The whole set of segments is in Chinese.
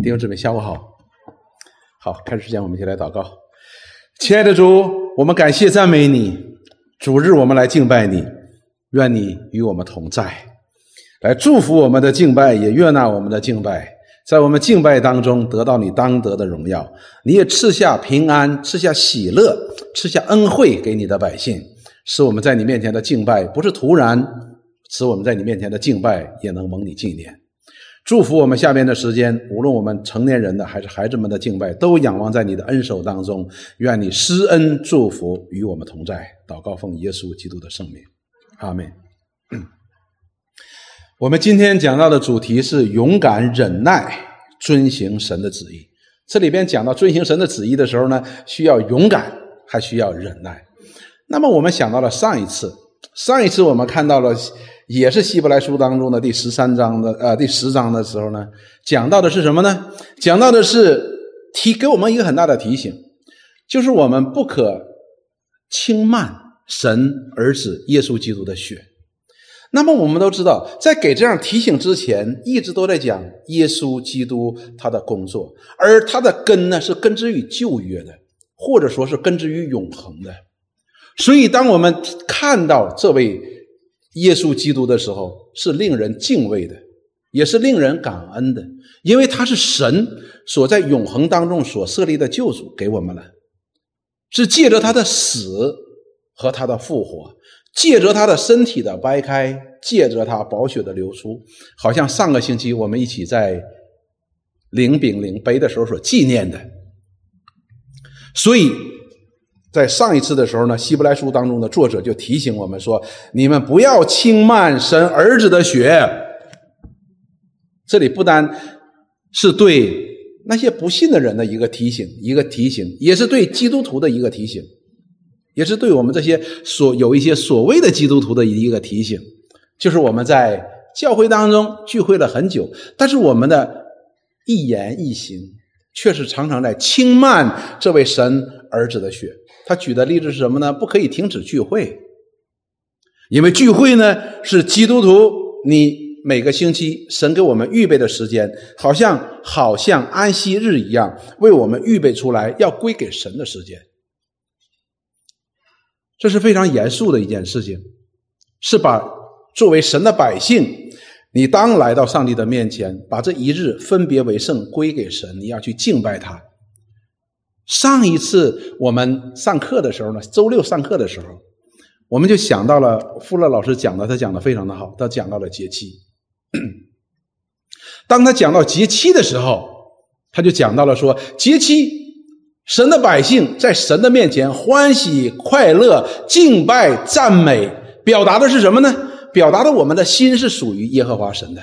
弟兄姊妹，下午好。好，开始之前，我们一起来祷告。亲爱的主，我们感谢赞美你。主日我们来敬拜你，愿你与我们同在，来祝福我们的敬拜，也悦纳我们的敬拜。在我们敬拜当中得到你当得的荣耀，你也赐下平安，赐下喜乐，赐下恩惠给你的百姓，使我们在你面前的敬拜不是徒然，使我们在你面前的敬拜也能蒙你纪念。祝福我们下边的时间，无论我们成年人的还是孩子们的敬拜，都仰望在你的恩手当中。愿你施恩祝福与我们同在。祷告奉耶稣基督的圣名，阿门。我们今天讲到的主题是勇敢忍耐，遵行神的旨意。这里边讲到遵行神的旨意的时候呢，需要勇敢，还需要忍耐。那么我们想到了上一次，上一次我们看到了。也是希伯来书当中的第十三章的呃第十章的时候呢，讲到的是什么呢？讲到的是提给我们一个很大的提醒，就是我们不可轻慢神儿子耶稣基督的血。那么我们都知道，在给这样提醒之前，一直都在讲耶稣基督他的工作，而他的根呢是根植于旧约的，或者说是根植于永恒的。所以，当我们看到这位。耶稣基督的时候是令人敬畏的，也是令人感恩的，因为他是神所在永恒当中所设立的救主，给我们了，是借着他的死和他的复活，借着他的身体的掰开，借着他宝血的流出，好像上个星期我们一起在领饼领杯的时候所纪念的，所以。在上一次的时候呢，《希伯来书》当中的作者就提醒我们说：“你们不要轻慢神儿子的血。”这里不单是对那些不信的人的一个提醒，一个提醒，也是对基督徒的一个提醒，也是对我们这些所有一些所谓的基督徒的一个提醒。就是我们在教会当中聚会了很久，但是我们的一言一行却是常常在轻慢这位神儿子的血。他举的例子是什么呢？不可以停止聚会，因为聚会呢是基督徒你每个星期神给我们预备的时间，好像好像安息日一样，为我们预备出来要归给神的时间。这是非常严肃的一件事情，是把作为神的百姓，你当来到上帝的面前，把这一日分别为圣归给神，你要去敬拜他。上一次我们上课的时候呢，周六上课的时候，我们就想到了富勒老师讲的，他讲的非常的好，他讲到了节期。当他讲到节期的时候，他就讲到了说，节期神的百姓在神的面前欢喜快乐、敬拜赞美，表达的是什么呢？表达的我们的心是属于耶和华神的，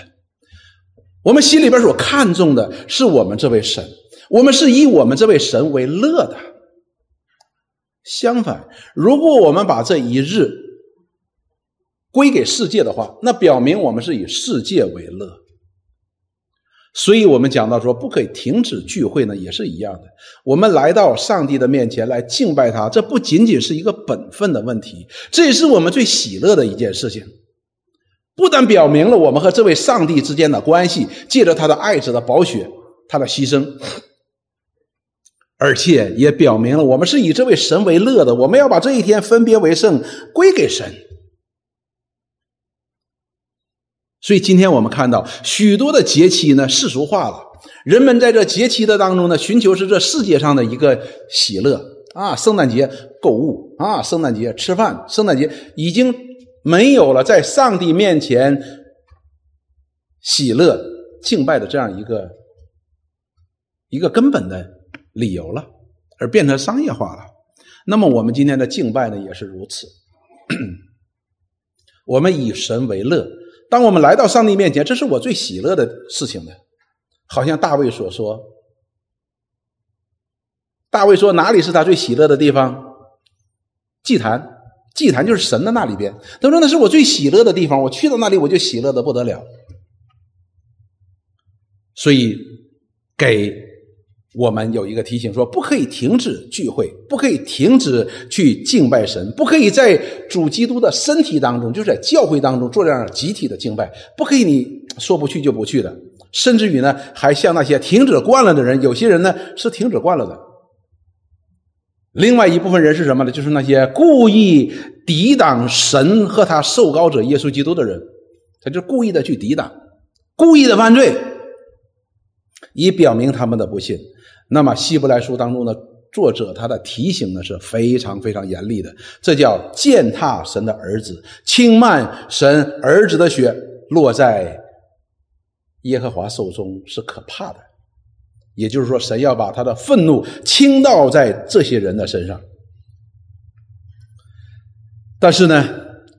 我们心里边所看重的是我们这位神。我们是以我们这位神为乐的。相反，如果我们把这一日归给世界的话，那表明我们是以世界为乐。所以，我们讲到说不可以停止聚会呢，也是一样的。我们来到上帝的面前来敬拜他，这不仅仅是一个本分的问题，这也是我们最喜乐的一件事情。不但表明了我们和这位上帝之间的关系，借着他的爱子的宝血，他的牺牲。而且也表明了，我们是以这位神为乐的。我们要把这一天分别为圣，归给神。所以今天我们看到许多的节期呢世俗化了，人们在这节期的当中呢，寻求是这世界上的一个喜乐啊，圣诞节购物啊，圣诞节吃饭，圣诞节已经没有了在上帝面前喜乐敬拜的这样一个一个根本的。理由了，而变成商业化了。那么我们今天的敬拜呢，也是如此。我们以神为乐，当我们来到上帝面前，这是我最喜乐的事情的。好像大卫所说，大卫说哪里是他最喜乐的地方？祭坛，祭坛就是神的那里边。他说那是我最喜乐的地方，我去到那里我就喜乐的不得了。所以给。我们有一个提醒，说不可以停止聚会，不可以停止去敬拜神，不可以在主基督的身体当中，就是在教会当中做这样集体的敬拜，不可以你说不去就不去的，甚至于呢，还像那些停止惯了的人，有些人呢是停止惯了的。另外一部分人是什么呢？就是那些故意抵挡神和他受膏者耶稣基督的人，他就故意的去抵挡，故意的犯罪，以表明他们的不信。那么，希伯来书当中的作者他的提醒呢是非常非常严厉的，这叫践踏神的儿子，轻慢神儿子的血落在耶和华手中是可怕的。也就是说，神要把他的愤怒倾倒在这些人的身上。但是呢，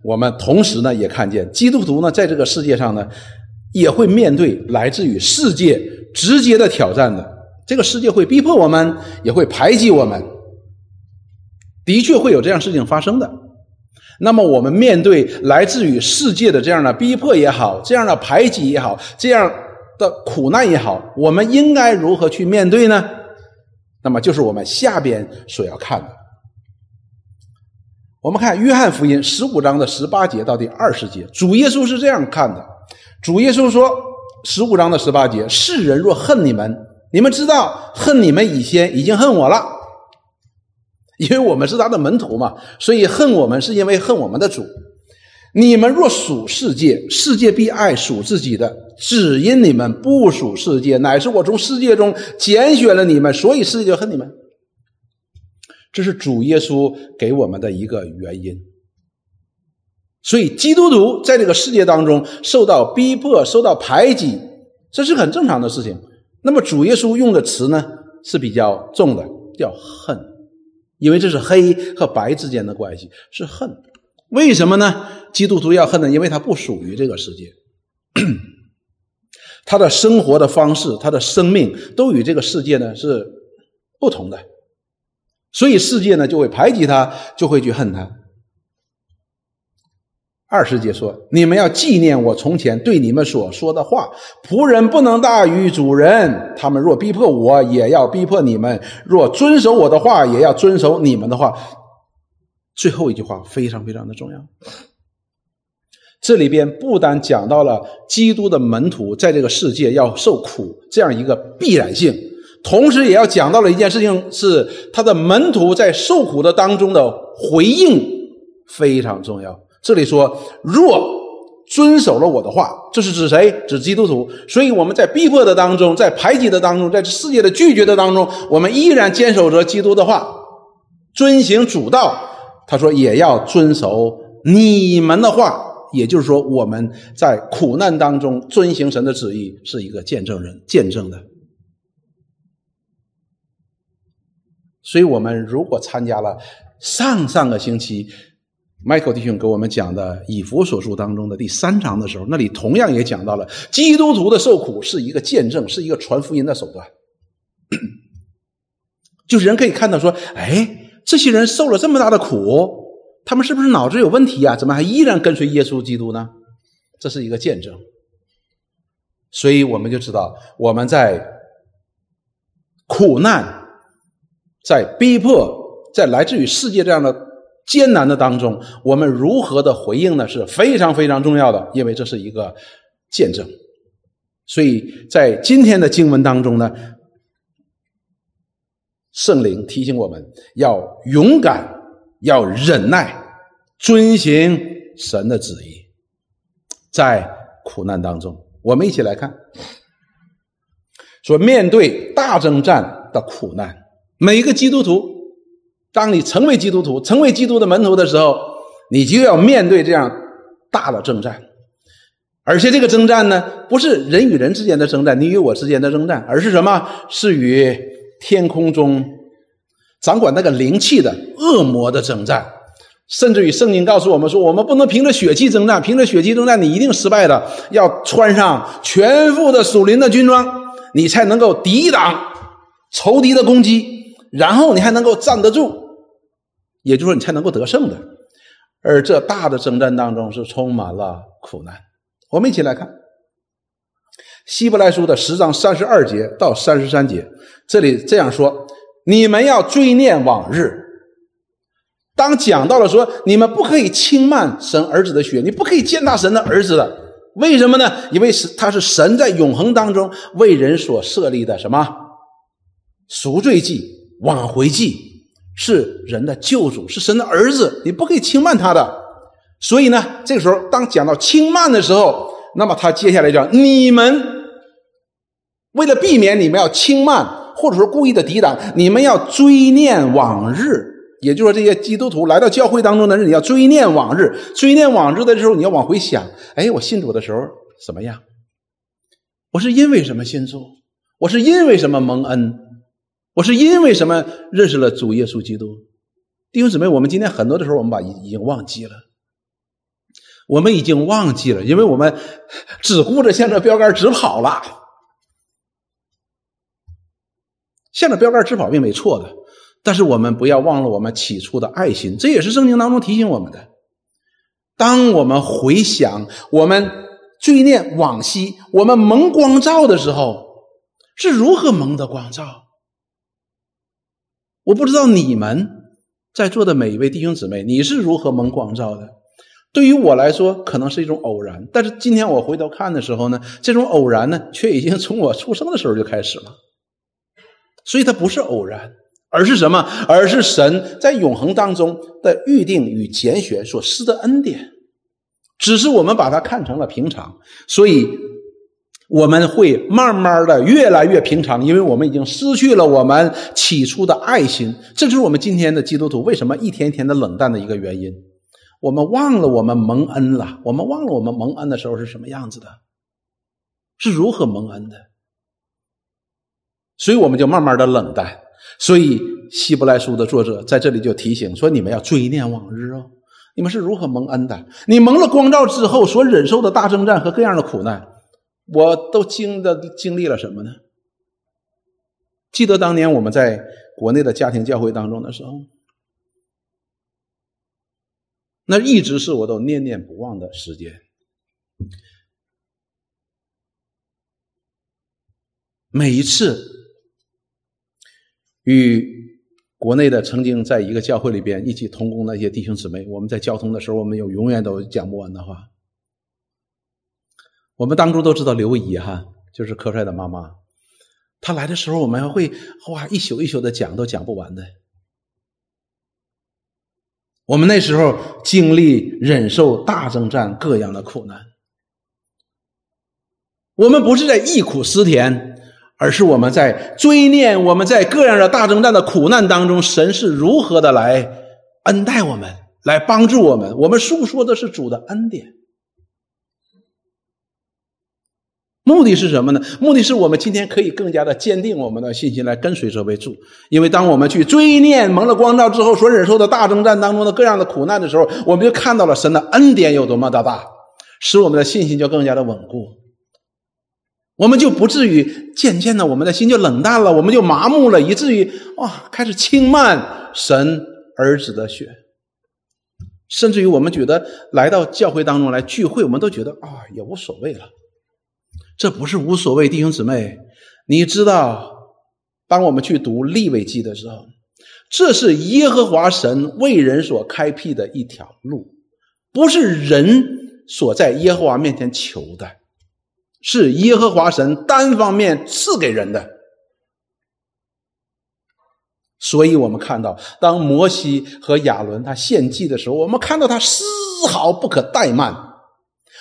我们同时呢也看见，基督徒呢在这个世界上呢也会面对来自于世界直接的挑战的。这个世界会逼迫我们，也会排挤我们，的确会有这样事情发生的。那么，我们面对来自于世界的这样的逼迫也好，这样的排挤也好，这样的苦难也好，我们应该如何去面对呢？那么，就是我们下边所要看的。我们看约翰福音十五章的十八节到第二十节，主耶稣是这样看的：主耶稣说，十五章的十八节，世人若恨你们。你们知道，恨你们以前已经恨我了，因为我们是他的门徒嘛，所以恨我们是因为恨我们的主。你们若属世界，世界必爱属自己的；只因你们不属世界，乃是我从世界中拣选了你们，所以世界就恨你们。这是主耶稣给我们的一个原因。所以，基督徒在这个世界当中受到逼迫、受到排挤，这是很正常的事情。那么主耶稣用的词呢是比较重的，叫恨，因为这是黑和白之间的关系，是恨。为什么呢？基督徒要恨呢？因为他不属于这个世界，他的生活的方式、他的生命都与这个世界呢是不同的，所以世界呢就会排挤他，就会去恨他。二十节说：“你们要纪念我从前对你们所说的话。仆人不能大于主人。他们若逼迫我，也要逼迫你们；若遵守我的话，也要遵守你们的话。”最后一句话非常非常的重要。这里边不单讲到了基督的门徒在这个世界要受苦这样一个必然性，同时也要讲到了一件事情：是他的门徒在受苦的当中的回应非常重要。这里说，若遵守了我的话，这是指谁？指基督徒。所以我们在逼迫的当中，在排挤的当中，在世界的拒绝的当中，我们依然坚守着基督的话，遵行主道。他说，也要遵守你们的话。也就是说，我们在苦难当中遵行神的旨意，是一个见证人，见证的。所以，我们如果参加了上上个星期。Michael 弟兄给我们讲的《以弗所书》当中的第三章的时候，那里同样也讲到了基督徒的受苦是一个见证，是一个传福音的手段。就是人可以看到说，哎，这些人受了这么大的苦，他们是不是脑子有问题啊？怎么还依然跟随耶稣基督呢？这是一个见证。所以我们就知道，我们在苦难、在逼迫、在来自于世界这样的。艰难的当中，我们如何的回应呢？是非常非常重要的，因为这是一个见证。所以在今天的经文当中呢，圣灵提醒我们要勇敢，要忍耐，遵行神的旨意，在苦难当中，我们一起来看，说面对大征战的苦难，每一个基督徒。当你成为基督徒、成为基督的门徒的时候，你就要面对这样大的征战，而且这个征战呢，不是人与人之间的征战，你与我之间的征战，而是什么？是与天空中掌管那个灵气的恶魔的征战。甚至于圣经告诉我们说，我们不能凭着血气征战，凭着血气征战，你一定失败的。要穿上全副的属灵的军装，你才能够抵挡仇敌的攻击，然后你还能够站得住。也就是说，你才能够得胜的。而这大的征战当中是充满了苦难。我们一起来看《希伯来书》的十章三十二节到三十三节，这里这样说：你们要追念往日。当讲到了说你们不可以轻慢神儿子的血，你不可以践踏神的儿子的，为什么呢？因为是他是神在永恒当中为人所设立的什么赎罪祭、挽回祭，是人的救主，是神的儿子，你不可以轻慢他的。所以呢，这个时候当讲到轻慢的时候，那么他接下来讲你们为了避免你们要轻慢，或者说故意的抵挡，你们要追念往日。也就是说，这些基督徒来到教会当中的人，你要追念往日，追念往日的时候，你要往回想：哎，我信主的时候怎么样？我是因为什么信主？我是因为什么蒙恩？我是因为什么认识了主耶稣基督？弟兄姊妹，我们今天很多的时候，我们把已已经忘记了，我们已经忘记了，因为我们只顾着向着标杆直跑了。向着标杆直跑并没错的。但是我们不要忘了我们起初的爱心，这也是圣经当中提醒我们的。当我们回想、我们追念往昔，我们蒙光照的时候，是如何蒙的光照？我不知道你们在座的每一位弟兄姊妹，你是如何蒙光照的？对于我来说，可能是一种偶然。但是今天我回头看的时候呢，这种偶然呢，却已经从我出生的时候就开始了。所以它不是偶然。而是什么？而是神在永恒当中的预定与拣选所施的恩典，只是我们把它看成了平常，所以我们会慢慢的越来越平常，因为我们已经失去了我们起初的爱心。这就是我们今天的基督徒为什么一天天的冷淡的一个原因。我们忘了我们蒙恩了，我们忘了我们蒙恩的时候是什么样子的，是如何蒙恩的，所以我们就慢慢的冷淡。所以，希伯来书的作者在这里就提醒说：“你们要追念往日哦，你们是如何蒙恩的？你蒙了光照之后所忍受的大征战和各样的苦难，我都经的经历了什么呢？记得当年我们在国内的家庭教会当中的时候，那一直是我都念念不忘的时间。每一次。”与国内的曾经在一个教会里边一起同工的一些弟兄姊妹，我们在交通的时候，我们有永远都讲不完的话。我们当中都知道刘姨哈，就是柯帅的妈妈，她来的时候，我们还会哇一宿一宿的讲，都讲不完的。我们那时候经历忍受大征战各样的苦难，我们不是在忆苦思甜。而是我们在追念我们在各样的大征战的苦难当中，神是如何的来恩待我们，来帮助我们。我们诉说的是主的恩典，目的是什么呢？目的是我们今天可以更加的坚定我们的信心，来跟随这位主。因为当我们去追念蒙了光照之后所忍受的大征战当中的各样的苦难的时候，我们就看到了神的恩典有多么的大，使我们的信心就更加的稳固。我们就不至于渐渐的，我们的心就冷淡了，我们就麻木了，以至于啊，开始轻慢神儿子的血，甚至于我们觉得来到教会当中来聚会，我们都觉得啊，也无所谓了。这不是无所谓，弟兄姊妹，你知道，当我们去读立位记的时候，这是耶和华神为人所开辟的一条路，不是人所在耶和华面前求的。是耶和华神单方面赐给人的，所以我们看到，当摩西和亚伦他献祭的时候，我们看到他丝毫不可怠慢，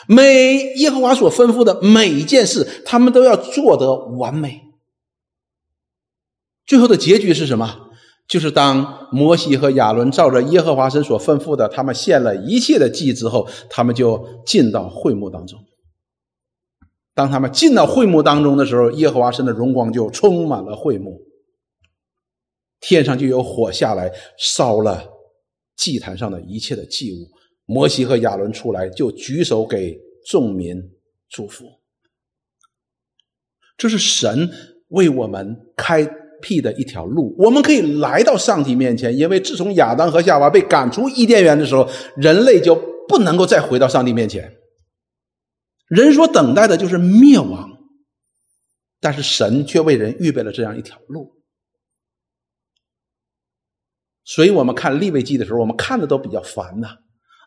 每耶和华所吩咐的每一件事，他们都要做得完美。最后的结局是什么？就是当摩西和亚伦照着耶和华神所吩咐的，他们献了一切的祭之后，他们就进到会幕当中。当他们进到会幕当中的时候，耶和华神的荣光就充满了会幕，天上就有火下来烧了祭坛上的一切的祭物。摩西和亚伦出来就举手给众民祝福。这是神为我们开辟的一条路，我们可以来到上帝面前。因为自从亚当和夏娃被赶出伊甸园的时候，人类就不能够再回到上帝面前。人所等待的就是灭亡，但是神却为人预备了这样一条路。所以我们看立位记的时候，我们看的都比较烦呐。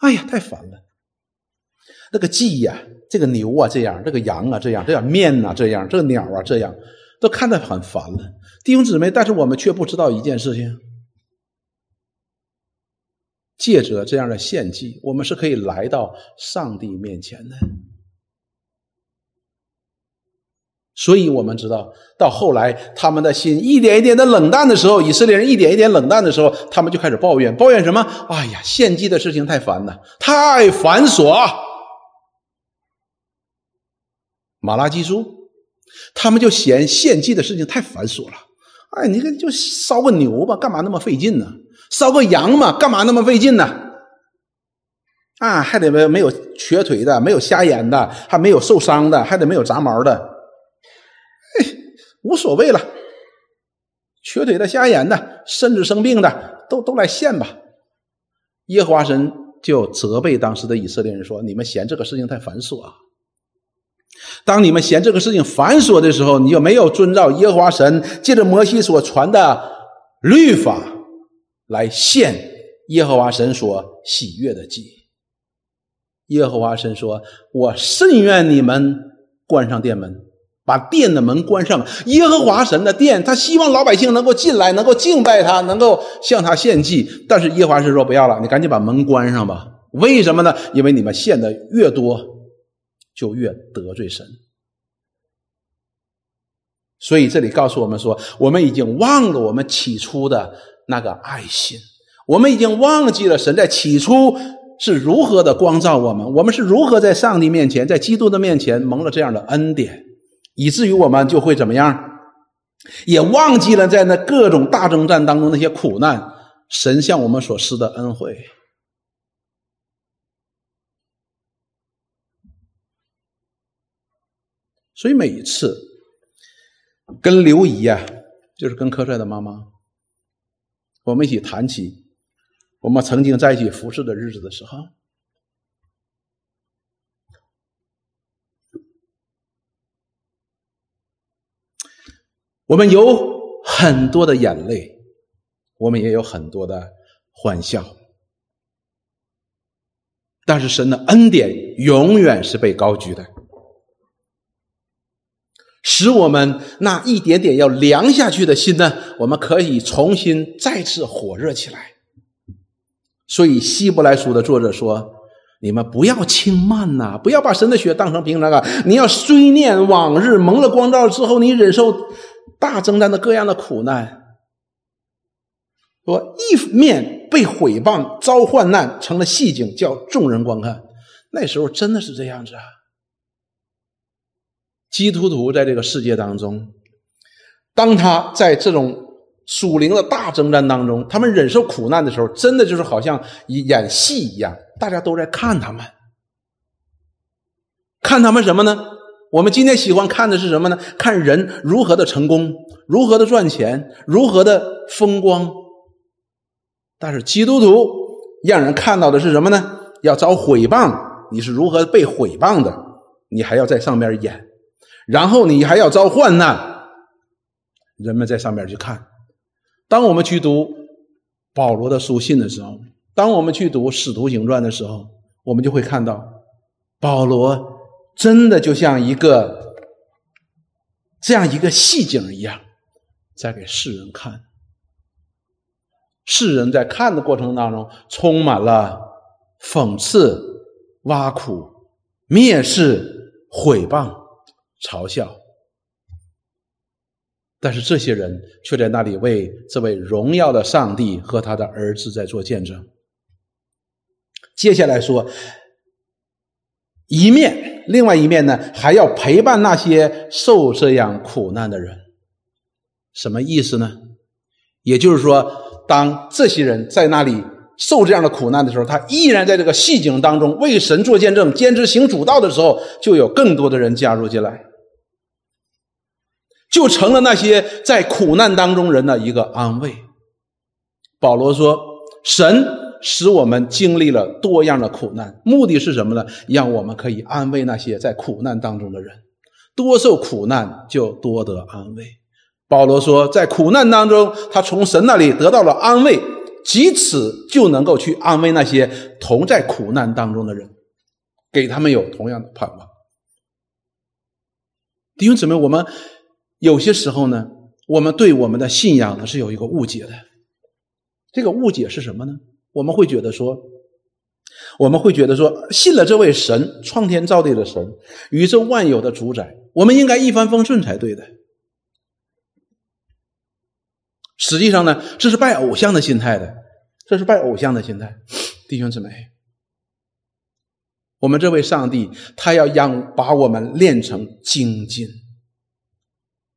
哎呀，太烦了！那个鸡呀，这个牛啊，这样；这个羊啊，这样；这样面呐，这样；这个鸟啊，这样，都看得很烦了。弟兄姊妹，但是我们却不知道一件事情：借着这样的献祭，我们是可以来到上帝面前的。所以我们知道，到后来他们的心一点一点的冷淡的时候，以色列人一点一点冷淡的时候，他们就开始抱怨，抱怨什么？哎呀，献祭的事情太烦了，太繁琐。马拉基书，他们就嫌献祭的事情太繁琐了。哎，你看，就烧个牛吧，干嘛那么费劲呢？烧个羊嘛，干嘛那么费劲呢？啊，还得没没有瘸腿的，没有瞎眼的，还没有受伤的，还得没有杂毛的。无所谓了，瘸腿的、瞎眼的，甚至生病的，都都来献吧。耶和华神就责备当时的以色列人说：“你们嫌这个事情太繁琐啊！当你们嫌这个事情繁琐的时候，你就没有遵照耶和华神借着摩西所传的律法来献耶和华神所喜悦的祭。”耶和华神说：“我甚愿你们关上殿门。”把殿的门关上，耶和华神的殿，他希望老百姓能够进来，能够敬拜他，能够向他献祭。但是耶和华神说：“不要了，你赶紧把门关上吧。”为什么呢？因为你们献的越多，就越得罪神。所以这里告诉我们说，我们已经忘了我们起初的那个爱心，我们已经忘记了神在起初是如何的光照我们，我们是如何在上帝面前，在基督的面前蒙了这样的恩典。以至于我们就会怎么样，也忘记了在那各种大征战当中那些苦难，神向我们所施的恩惠。所以每一次跟刘姨呀，就是跟柯帅的妈妈，我们一起谈起我们曾经在一起服侍的日子的时候。我们有很多的眼泪，我们也有很多的欢笑，但是神的恩典永远是被高举的，使我们那一点点要凉下去的心呢，我们可以重新再次火热起来。所以希伯来书的作者说：“你们不要轻慢呐，不要把神的血当成平常啊！你要追念往日蒙了光照之后，你忍受。”大征战的各样的苦难，说一面被毁谤遭患难，成了戏景，叫众人观看。那时候真的是这样子啊！基督徒在这个世界当中，当他在这种属灵的大征战当中，他们忍受苦难的时候，真的就是好像演戏一样，大家都在看他们，看他们什么呢？我们今天喜欢看的是什么呢？看人如何的成功，如何的赚钱，如何的风光。但是基督徒让人看到的是什么呢？要遭毁谤，你是如何被毁谤的？你还要在上面演，然后你还要遭患难，人们在上面去看。当我们去读保罗的书信的时候，当我们去读使徒行传的时候，我们就会看到保罗。真的就像一个这样一个戏景一样，在给世人看。世人在看的过程当中，充满了讽刺、挖苦、蔑视、毁谤、嘲笑。但是这些人却在那里为这位荣耀的上帝和他的儿子在做见证。接下来说，一面。另外一面呢，还要陪伴那些受这样苦难的人，什么意思呢？也就是说，当这些人在那里受这样的苦难的时候，他依然在这个戏景当中为神做见证、坚持行主道的时候，就有更多的人加入进来，就成了那些在苦难当中人的一个安慰。保罗说：“神。”使我们经历了多样的苦难，目的是什么呢？让我们可以安慰那些在苦难当中的人。多受苦难就多得安慰。保罗说，在苦难当中，他从神那里得到了安慰，藉此就能够去安慰那些同在苦难当中的人，给他们有同样的盼望。弟兄姊妹，我们有些时候呢，我们对我们的信仰呢是有一个误解的。这个误解是什么呢？我们会觉得说，我们会觉得说，信了这位神，创天造地的神，宇宙万有的主宰，我们应该一帆风顺才对的。实际上呢，这是拜偶像的心态的，这是拜偶像的心态。弟兄姊妹，我们这位上帝，他要让把我们练成精进，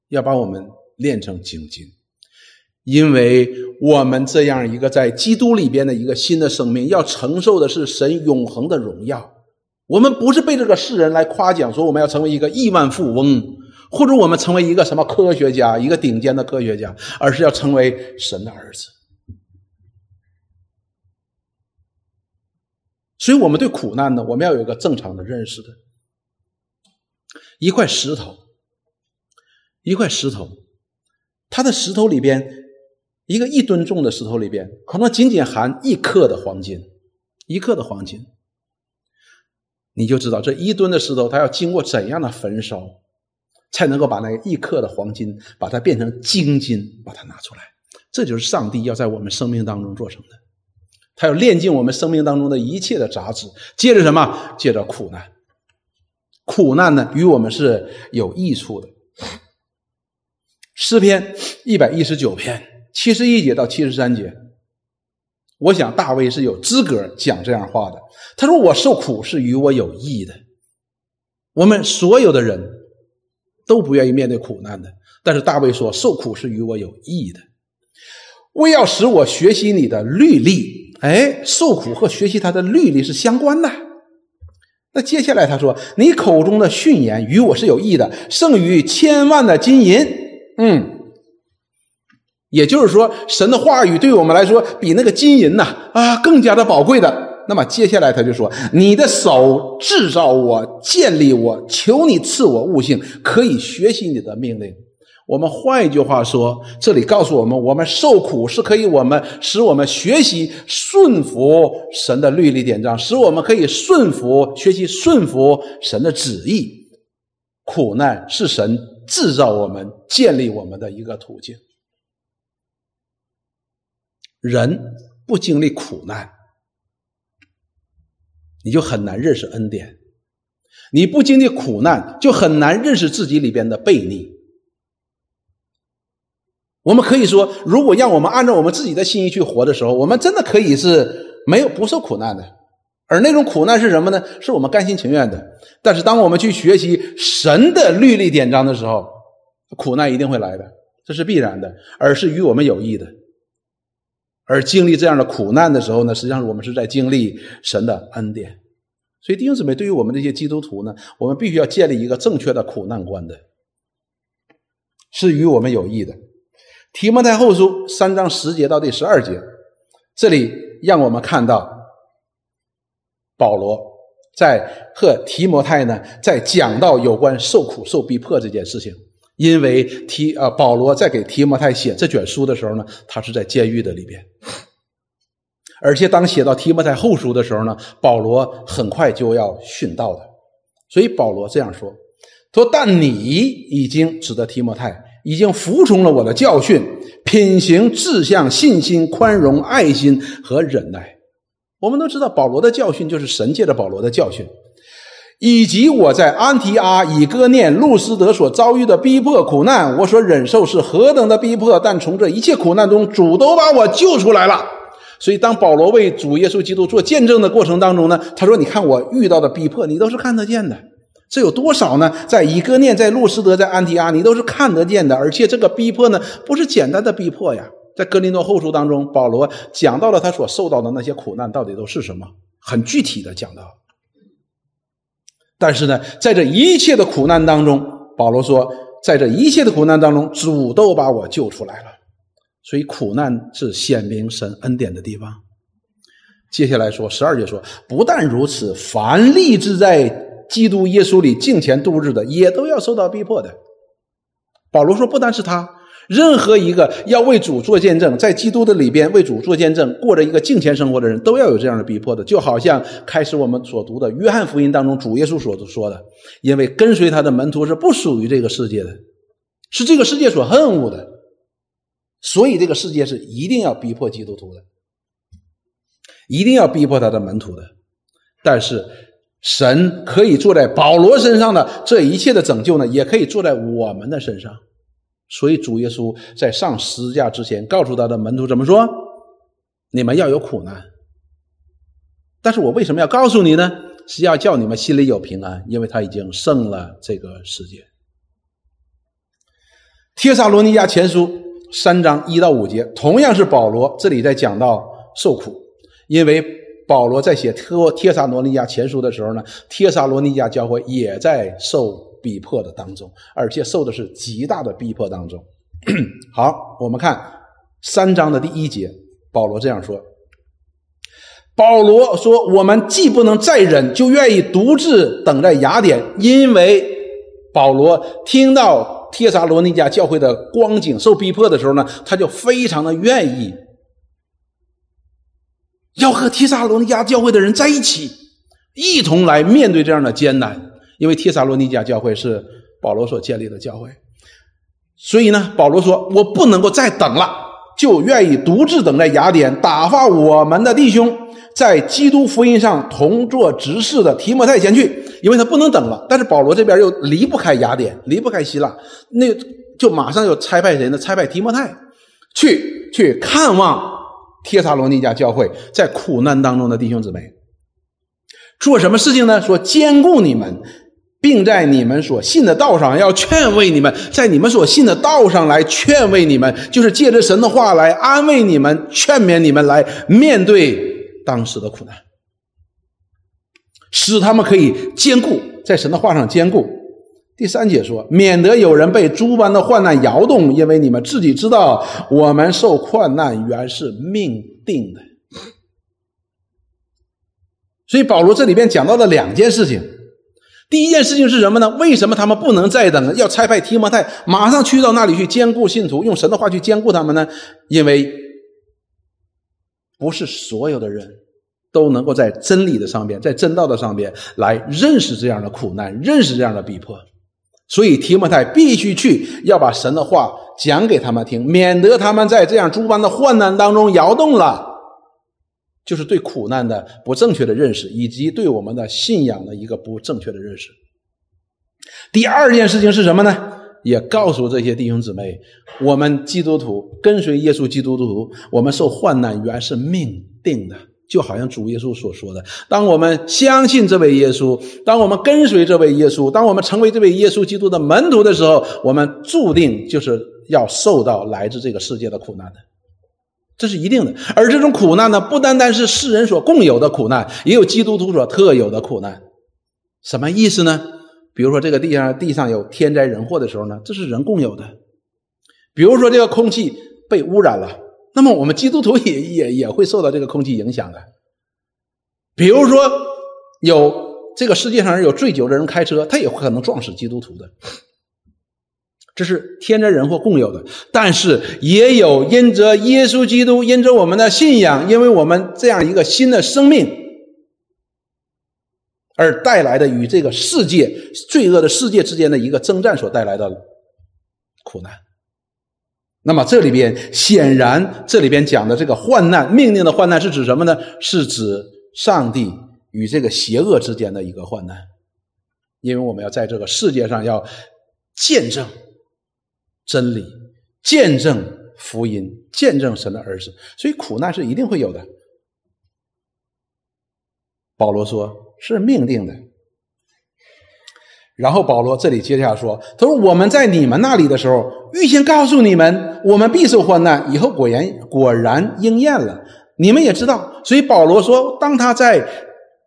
要把我们练成精进，因为我们这样一个在基督里边的一个新的生命，要承受的是神永恒的荣耀。我们不是被这个世人来夸奖说我们要成为一个亿万富翁。或者我们成为一个什么科学家，一个顶尖的科学家，而是要成为神的儿子。所以，我们对苦难呢，我们要有一个正常的认识的。一块石头，一块石头，它的石头里边，一个一吨重的石头里边，可能仅仅含一克的黄金，一克的黄金，你就知道这一吨的石头，它要经过怎样的焚烧。才能够把那一克的黄金，把它变成精金，把它拿出来。这就是上帝要在我们生命当中做成的。他要炼尽我们生命当中的一切的杂质。接着什么？接着苦难。苦难呢，与我们是有益处的。诗篇一百一十九篇七十一节到七十三节，我想大卫是有资格讲这样话的。他说：“我受苦是与我有益的。”我们所有的人。都不愿意面对苦难的，但是大卫说：“受苦是与我有益的，为要使我学习你的律例。”哎，受苦和学习他的律例是相关的。那接下来他说：“你口中的训言与我是有益的，胜于千万的金银。”嗯，也就是说，神的话语对我们来说比那个金银呐啊更加的宝贵的。那么接下来他就说：“你的手制造我，建立我，求你赐我悟性，可以学习你的命令。”我们换一句话说，这里告诉我们，我们受苦是可以我们使我们学习顺服神的律例典章，使我们可以顺服学习顺服神的旨意。苦难是神制造我们、建立我们的一个途径。人不经历苦难。你就很难认识恩典，你不经历苦难，就很难认识自己里边的悖逆。我们可以说，如果让我们按照我们自己的心意去活的时候，我们真的可以是没有不受苦难的。而那种苦难是什么呢？是我们甘心情愿的。但是当我们去学习神的律例典章的时候，苦难一定会来的，这是必然的，而是与我们有益的。而经历这样的苦难的时候呢，实际上我们是在经历神的恩典。所以弟兄姊妹，对于我们这些基督徒呢，我们必须要建立一个正确的苦难观的，是与我们有益的。提摩太后书三章十节到第十二节，这里让我们看到保罗在和提摩太呢，在讲到有关受苦受逼迫这件事情。因为提啊，保罗在给提摩太写这卷书的时候呢，他是在监狱的里边，而且当写到提摩太后书的时候呢，保罗很快就要殉道了，所以保罗这样说：“说但你已经指的提摩太已经服从了我的教训，品行、志向、信心、宽容、爱心和忍耐。”我们都知道，保罗的教训就是神借着保罗的教训。以及我在安提阿、以哥念、路斯德所遭遇的逼迫苦难，我所忍受是何等的逼迫！但从这一切苦难中，主都把我救出来了。所以，当保罗为主耶稣基督做见证的过程当中呢，他说：“你看我遇到的逼迫，你都是看得见的。这有多少呢？在以哥念、在路斯德、在安提阿，你都是看得见的。而且这个逼迫呢，不是简单的逼迫呀。在哥林多后书当中，保罗讲到了他所受到的那些苦难到底都是什么，很具体的讲到。”但是呢，在这一切的苦难当中，保罗说，在这一切的苦难当中，主都把我救出来了。所以苦难是显明神恩典的地方。接下来说十二节说，不但如此，凡立志在基督耶稣里敬虔度日的，也都要受到逼迫的。保罗说，不单是他，任何一个要为主做见证，在基督的里边为主做见证，过着一个敬虔生活的人，都要有这样的逼迫的。就好像开始我们所读的约翰福音当中，主耶稣所说的：“因为跟随他的门徒是不属于这个世界的，是这个世界所恨恶的，所以这个世界是一定要逼迫基督徒的，一定要逼迫他的门徒的。但是神可以坐在保罗身上的这一切的拯救呢，也可以坐在我们的身上。”所以主耶稣在上十字架之前，告诉他的门徒怎么说：“你们要有苦难。”但是我为什么要告诉你呢？是要叫你们心里有平安，因为他已经胜了这个世界。帖撒罗尼迦前书三章一到五节，同样是保罗这里在讲到受苦，因为保罗在写帖帖撒罗尼迦前书的时候呢，帖撒罗尼迦教会也在受。逼迫的当中，而且受的是极大的逼迫当中。好，我们看三章的第一节，保罗这样说：“保罗说，我们既不能再忍，就愿意独自等在雅典，因为保罗听到帖撒罗尼迦教会的光景受逼迫的时候呢，他就非常的愿意要和帖撒罗尼迦教会的人在一起，一同来面对这样的艰难。”因为帖撒罗尼迦教会是保罗所建立的教会，所以呢，保罗说：“我不能够再等了，就愿意独自等在雅典，打发我们的弟兄在基督福音上同做执事的提摩太前去，因为他不能等了。但是保罗这边又离不开雅典，离不开希腊，那就马上又差派谁呢？差派提摩太去去看望帖撒罗尼迦教会，在苦难当中的弟兄姊妹，做什么事情呢？说兼顾你们。”并在你们所信的道上要劝慰你们，在你们所信的道上来劝慰你们，就是借着神的话来安慰你们、劝勉你们，来面对当时的苦难，使他们可以坚固在神的话上坚固。第三节说，免得有人被诸般的患难摇动，因为你们自己知道，我们受患难原是命定的。所以保罗这里边讲到了两件事情。第一件事情是什么呢？为什么他们不能再等了？要差派提摩太马上去到那里去兼顾信徒，用神的话去兼顾他们呢？因为不是所有的人都能够在真理的上边，在真道的上边来认识这样的苦难，认识这样的逼迫，所以提摩太必须去，要把神的话讲给他们听，免得他们在这样诸般的患难当中摇动了。就是对苦难的不正确的认识，以及对我们的信仰的一个不正确的认识。第二件事情是什么呢？也告诉这些弟兄姊妹，我们基督徒跟随耶稣基督徒，我们受患难原是命定的，就好像主耶稣所说的：当我们相信这位耶稣，当我们跟随这位耶稣，当我们成为这位耶稣基督的门徒的时候，我们注定就是要受到来自这个世界的苦难的。这是一定的，而这种苦难呢，不单单是世人所共有的苦难，也有基督徒所特有的苦难。什么意思呢？比如说，这个地上地上有天灾人祸的时候呢，这是人共有的。比如说，这个空气被污染了，那么我们基督徒 也也也会受到这个空气影响的。比如说，有这个世界上有醉酒的人开车，他也可能撞死基督徒的。这是天灾人祸共有的，但是也有因着耶稣基督，因着我们的信仰，因为我们这样一个新的生命而带来的与这个世界罪恶的世界之间的一个征战所带来的苦难。那么这里边显然，这里边讲的这个患难命令的患难是指什么呢？是指上帝与这个邪恶之间的一个患难，因为我们要在这个世界上要见证。真理，见证福音，见证神的儿子，所以苦难是一定会有的。保罗说是命定的。然后保罗这里接下来说：“他说我们在你们那里的时候，预先告诉你们，我们必受患难，以后果然果然应验了。你们也知道。所以保罗说，当他在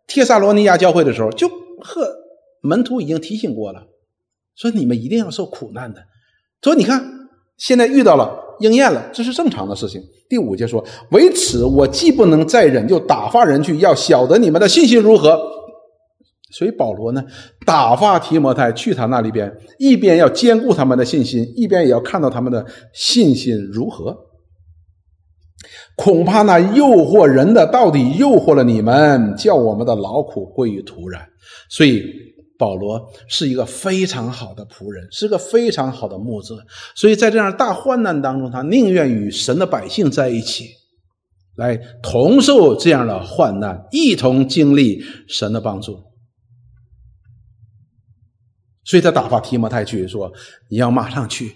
帖撒罗尼亚教会的时候，就和门徒已经提醒过了，说你们一定要受苦难的。”说你看，现在遇到了应验了，这是正常的事情。第五节说：“为此，我既不能再忍，就打发人去，要晓得你们的信心如何。”所以保罗呢，打发提摩太去他那里边，一边要兼顾他们的信心，一边也要看到他们的信心如何。恐怕那诱惑人的到底诱惑了你们，叫我们的劳苦归于徒然。所以保罗是一个非常好的仆人，是个非常好的牧者。所以在这样大患难当中，他宁愿与神的百姓在一起，来同受这样的患难，一同经历神的帮助。所以他打发提摩太去说：“你要马上去，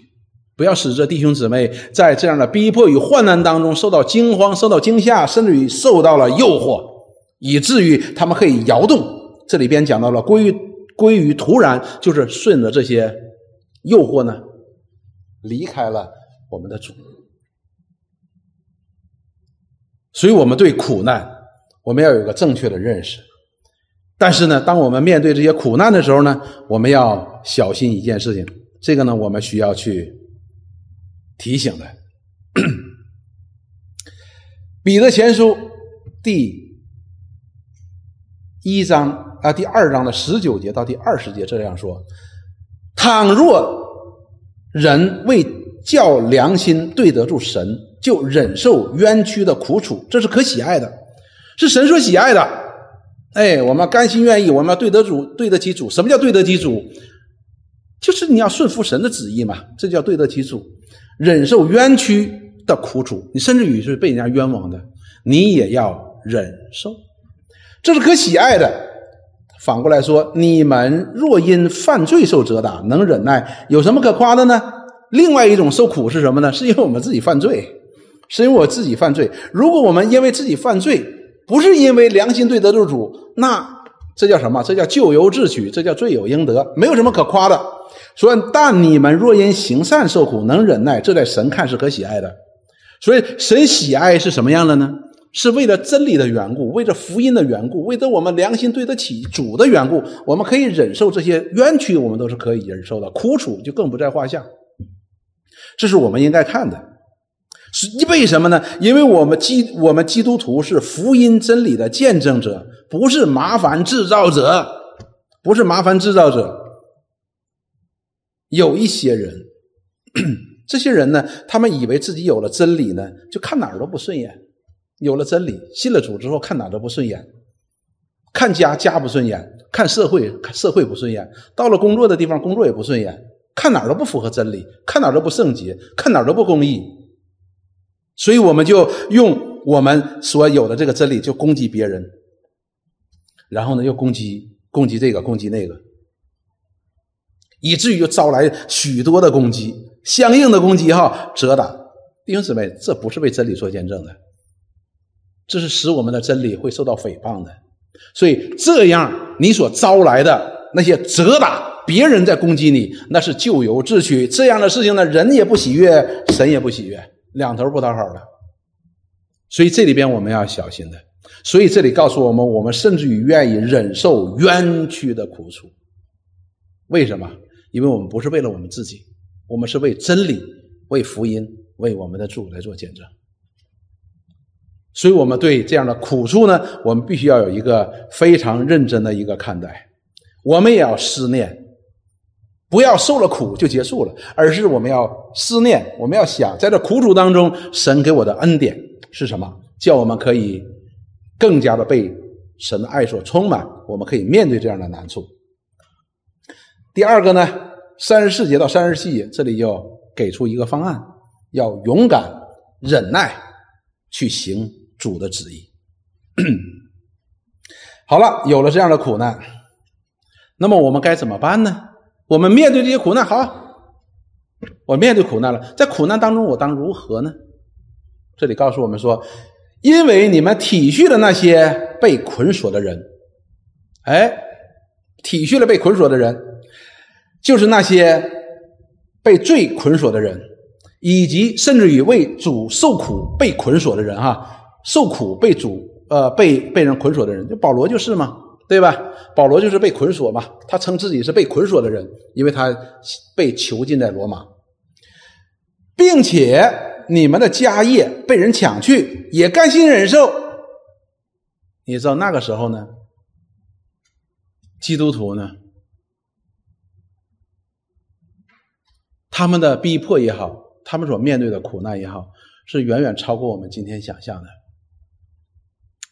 不要使这弟兄姊妹在这样的逼迫与患难当中受到惊慌、受到惊吓，甚至于受到了诱惑，以至于他们可以摇动。”这里边讲到了归于归于突然，就是顺着这些诱惑呢，离开了我们的主。所以我们对苦难，我们要有一个正确的认识。但是呢，当我们面对这些苦难的时候呢，我们要小心一件事情。这个呢，我们需要去提醒的。彼得前书第一章啊，第二章的十九节到第二十节这样说：倘若人为叫良心对得住神，就忍受冤屈的苦楚，这是可喜爱的，是神所喜爱的。哎，我们甘心愿意，我们要对得主，对得起主。什么叫对得起主？就是你要顺服神的旨意嘛，这叫对得起主。忍受冤屈的苦楚，你甚至于是被人家冤枉的，你也要忍受，这是可喜爱的。反过来说，你们若因犯罪受责打，能忍耐，有什么可夸的呢？另外一种受苦是什么呢？是因为我们自己犯罪，是因为我自己犯罪。如果我们因为自己犯罪，不是因为良心对得住主，那这叫什么？这叫咎由自取，这叫罪有应得，没有什么可夸的。所以，但你们若因行善受苦，能忍耐，这在神看是可喜爱的。所以，神喜爱是什么样的呢？是为了真理的缘故，为了福音的缘故，为了我们良心对得起主的缘故，我们可以忍受这些冤屈，我们都是可以忍受的，苦楚就更不在话下。这是我们应该看的。是为什么呢？因为我们基我们基督徒是福音真理的见证者，不是麻烦制造者，不是麻烦制造者。有一些人，这些人呢，他们以为自己有了真理呢，就看哪儿都不顺眼。有了真理，信了主之后，看哪都不顺眼，看家家不顺眼，看社会社会不顺眼，到了工作的地方工作也不顺眼，看哪都不符合真理，看哪都不圣洁，看哪都不公义。所以我们就用我们所有的这个真理，就攻击别人，然后呢，又攻击攻击这个，攻击那个，以至于就招来许多的攻击，相应的攻击哈，责打弟兄姊妹，这不是为真理做见证的，这是使我们的真理会受到诽谤的。所以这样你所招来的那些责打，别人在攻击你，那是咎由自取。这样的事情呢，人也不喜悦，神也不喜悦。两头不讨好的，所以这里边我们要小心的。所以这里告诉我们，我们甚至于愿意忍受冤屈的苦楚。为什么？因为我们不是为了我们自己，我们是为真理、为福音、为我们的主来做见证。所以，我们对这样的苦处呢，我们必须要有一个非常认真的一个看待。我们也要思念。不要受了苦就结束了，而是我们要思念，我们要想，在这苦楚当中，神给我的恩典是什么？叫我们可以更加的被神的爱所充满，我们可以面对这样的难处。第二个呢，三十四节到三十七节，这里就给出一个方案，要勇敢忍耐去行主的旨意。好了，有了这样的苦难，那么我们该怎么办呢？我们面对这些苦难，好，我面对苦难了，在苦难当中，我当如何呢？这里告诉我们说，因为你们体恤了那些被捆锁的人，哎，体恤了被捆锁的人，就是那些被罪捆锁的人，以及甚至于为主受苦被捆锁的人，哈，受苦被主呃被被人捆锁的人，就保罗就是嘛。对吧？保罗就是被捆锁嘛，他称自己是被捆锁的人，因为他被囚禁在罗马，并且你们的家业被人抢去，也甘心忍受。你知道那个时候呢？基督徒呢，他们的逼迫也好，他们所面对的苦难也好，是远远超过我们今天想象的，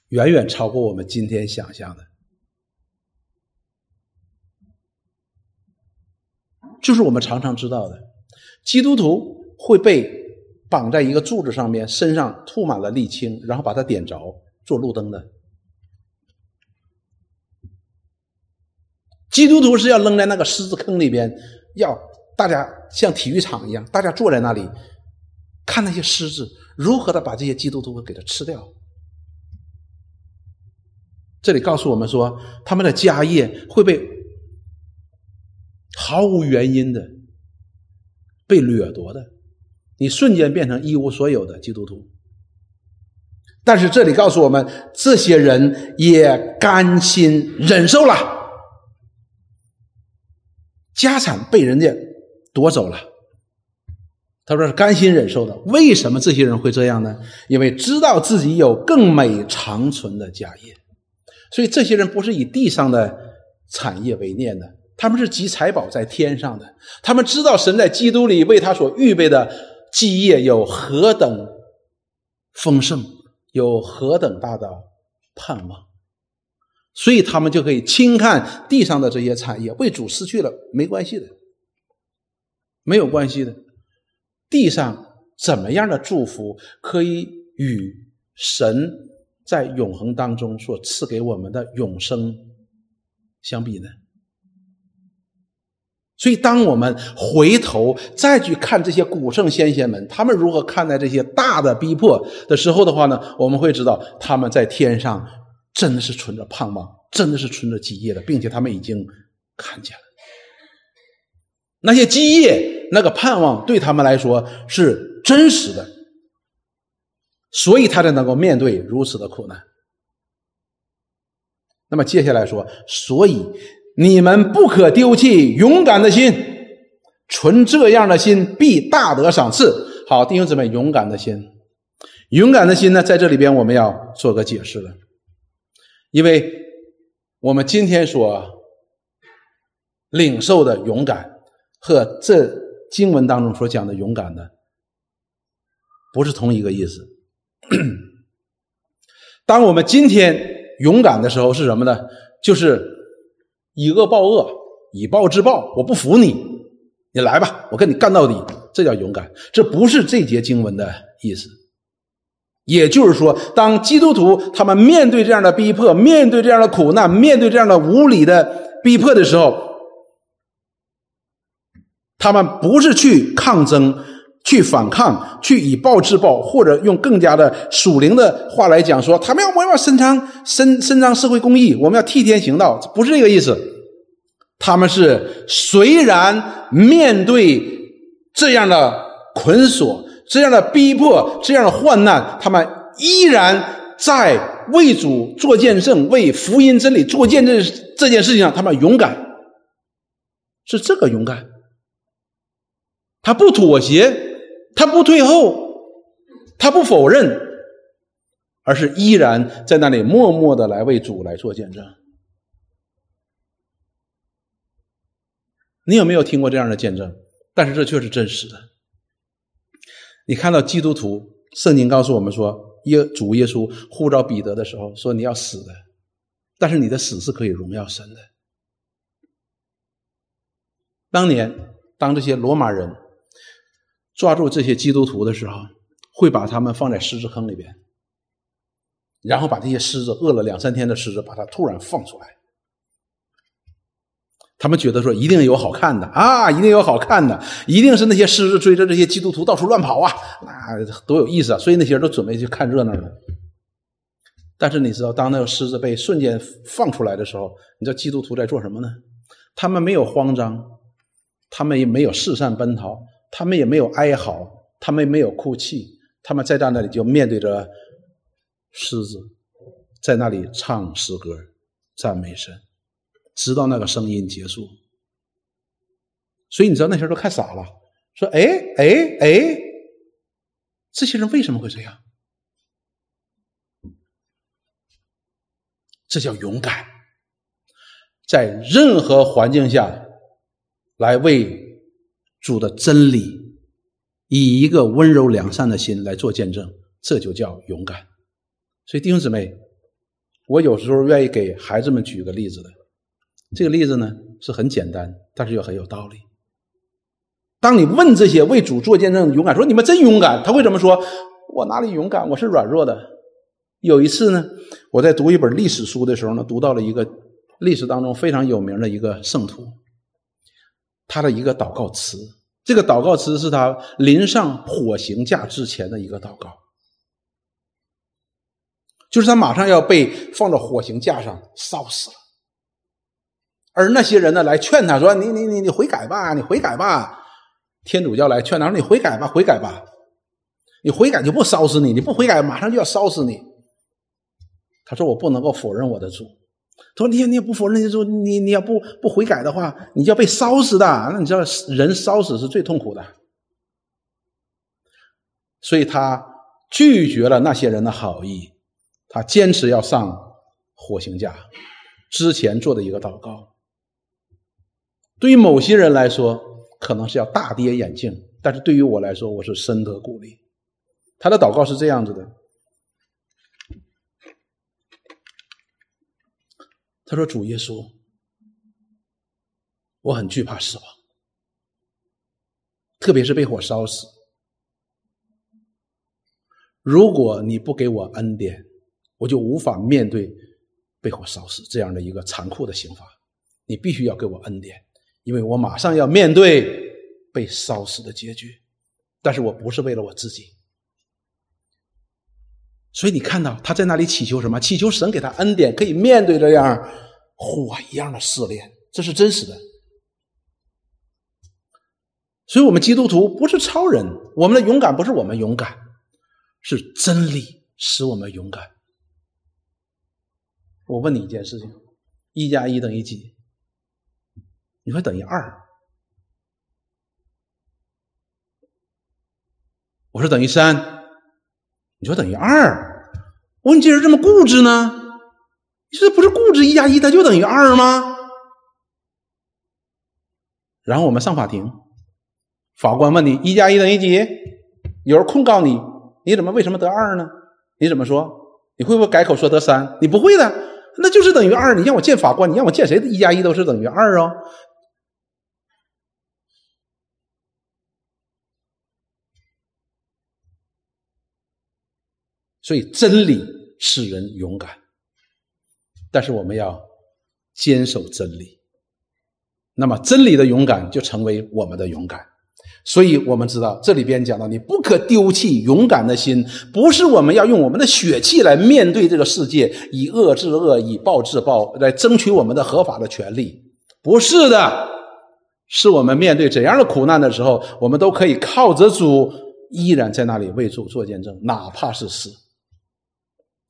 远远超过我们今天想象的。就是我们常常知道的，基督徒会被绑在一个柱子上面，身上涂满了沥青，然后把它点着做路灯的。基督徒是要扔在那个狮子坑里边，要大家像体育场一样，大家坐在那里看那些狮子如何的把这些基督徒给它吃掉。这里告诉我们说，他们的家业会被毫无原因的被掠夺的，你瞬间变成一无所有的基督徒。但是这里告诉我们，这些人也甘心忍受了。家产被人家夺走了，他说是甘心忍受的。为什么这些人会这样呢？因为知道自己有更美长存的家业，所以这些人不是以地上的产业为念的，他们是集财宝在天上的。他们知道神在基督里为他所预备的基业有何等丰盛，有何等大的盼望。所以他们就可以轻看地上的这些产业，为主失去了没关系的，没有关系的。地上怎么样的祝福可以与神在永恒当中所赐给我们的永生相比呢？所以，当我们回头再去看这些古圣先贤们，他们如何看待这些大的逼迫的时候的话呢？我们会知道他们在天上。真的是存着盼望，真的是存着基业的，并且他们已经看见了那些基业，那个盼望对他们来说是真实的，所以他才能够面对如此的苦难。那么接下来说，所以你们不可丢弃勇敢的心，存这样的心必大得赏赐。好，弟兄姊妹，勇敢的心，勇敢的心呢，在这里边我们要做个解释了。因为我们今天所领受的勇敢，和这经文当中所讲的勇敢的，不是同一个意思。当我们今天勇敢的时候是什么呢？就是以恶报恶，以暴制暴。我不服你，你来吧，我跟你干到底，这叫勇敢。这不是这节经文的意思。也就是说，当基督徒他们面对这样的逼迫、面对这样的苦难、面对这样的无理的逼迫的时候，他们不是去抗争、去反抗、去以暴制暴，或者用更加的属灵的话来讲说，他们要我们要伸张伸伸张社会公义，我们要替天行道，不是这个意思。他们是虽然面对这样的捆锁。这样的逼迫，这样的患难，他们依然在为主做见证，为福音真理做见证这件事情上，他们勇敢，是这个勇敢。他不妥协，他不退后，他不否认，而是依然在那里默默的来为主来做见证。你有没有听过这样的见证？但是这却是真实的。你看到基督徒，圣经告诉我们说，耶主耶稣呼召彼得的时候说：“你要死的，但是你的死是可以荣耀神的。”当年，当这些罗马人抓住这些基督徒的时候，会把他们放在狮子坑里边，然后把这些狮子饿了两三天的狮子，把它突然放出来。他们觉得说一定有好看的啊，一定有好看的，一定是那些狮子追着这些基督徒到处乱跑啊，那多有意思啊！所以那些人都准备去看热闹了。但是你知道，当那个狮子被瞬间放出来的时候，你知道基督徒在做什么呢？他们没有慌张，他们也没有四散奔逃，他们也没有哀嚎，他们也没有哭泣，他们在在那里就面对着狮子，在那里唱诗歌，赞美神。直到那个声音结束，所以你知道那些人都看傻了，说：“哎哎哎，这些人为什么会这样？这叫勇敢，在任何环境下来为主的真理，以一个温柔良善的心来做见证，这就叫勇敢。所以弟兄姊妹，我有时候愿意给孩子们举个例子的，这个例子呢是很简单，但是又很有道理。当你问这些为主做见证的勇敢，说你们真勇敢，他会怎么说？我哪里勇敢？我是软弱的。有一次呢，我在读一本历史书的时候呢，读到了一个历史当中非常有名的一个圣徒，他的一个祷告词。这个祷告词是他临上火刑架之前的一个祷告，就是他马上要被放到火刑架上烧死了，而那些人呢来劝他说：“你你你你悔改吧，你悔改吧。”天主教来劝他说：“你悔改吧，悔改吧，你悔改就不烧死你，你不悔改马上就要烧死你。”他说：“我不能够否认我的主。”他说：“你你也不否认你说，你你要不不悔改的话，你就要被烧死的。那你知道人烧死是最痛苦的。”所以他拒绝了那些人的好意，他坚持要上火刑架。之前做的一个祷告，对于某些人来说可能是要大跌眼镜，但是对于我来说，我是深得鼓励。他的祷告是这样子的。他说：“主耶稣，我很惧怕死亡，特别是被火烧死。如果你不给我恩典，我就无法面对被火烧死这样的一个残酷的刑罚。你必须要给我恩典，因为我马上要面对被烧死的结局。但是我不是为了我自己。所以你看到他在那里祈求什么？祈求神给他恩典，可以面对这样。”火一样的试炼，这是真实的。所以，我们基督徒不是超人，我们的勇敢不是我们勇敢，是真理使我们勇敢。我问你一件事情：一加一等于几？你说等于二。我说等于三。你说等于二。我说你竟然这么固执呢？你这不是固执一加一它就等于二吗？然后我们上法庭，法官问你一加一等于几？有人控告你，你怎么为什么得二呢？你怎么说？你会不会改口说得三？你不会的，那就是等于二。你让我见法官，你让我见谁？一加一都是等于二哦。所以真理使人勇敢。但是我们要坚守真理，那么真理的勇敢就成为我们的勇敢。所以我们知道这里边讲到，你不可丢弃勇敢的心，不是我们要用我们的血气来面对这个世界，以恶制恶，以暴制暴，来争取我们的合法的权利。不是的，是我们面对怎样的苦难的时候，我们都可以靠着主，依然在那里为主做见证，哪怕是死。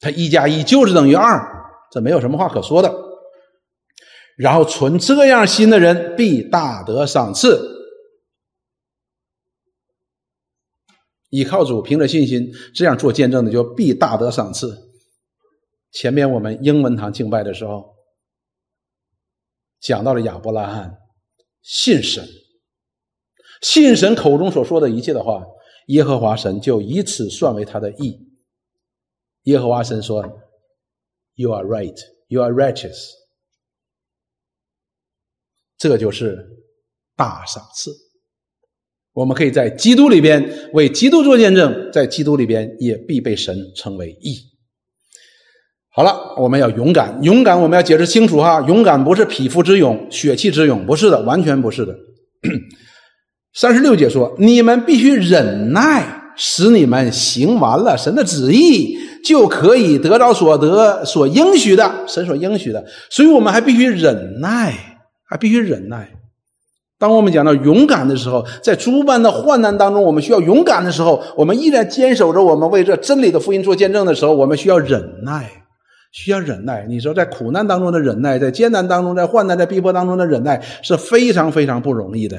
他一加一就是等于二。这没有什么话可说的。然后存这样心的人必大得赏赐。依靠主，凭着信心这样做见证的，就必大得赏赐。前面我们英文堂敬拜的时候，讲到了亚伯拉罕信神，信神口中所说的一切的话，耶和华神就以此算为他的义。耶和华神说。You are right. You are righteous. 这就是大赏赐。我们可以在基督里边为基督做见证，在基督里边也必被神称为义。好了，我们要勇敢，勇敢我们要解释清楚哈。勇敢不是匹夫之勇、血气之勇，不是的，完全不是的。三十六节说：“你们必须忍耐，使你们行完了神的旨意。”就可以得到所得所应许的，神所应许的，所以我们还必须忍耐，还必须忍耐。当我们讲到勇敢的时候，在诸般的患难当中，我们需要勇敢的时候，我们依然坚守着我们为这真理的福音做见证的时候，我们需要忍耐，需要忍耐。你说，在苦难当中的忍耐，在艰难当中，在患难、在逼迫当中的忍耐，是非常非常不容易的，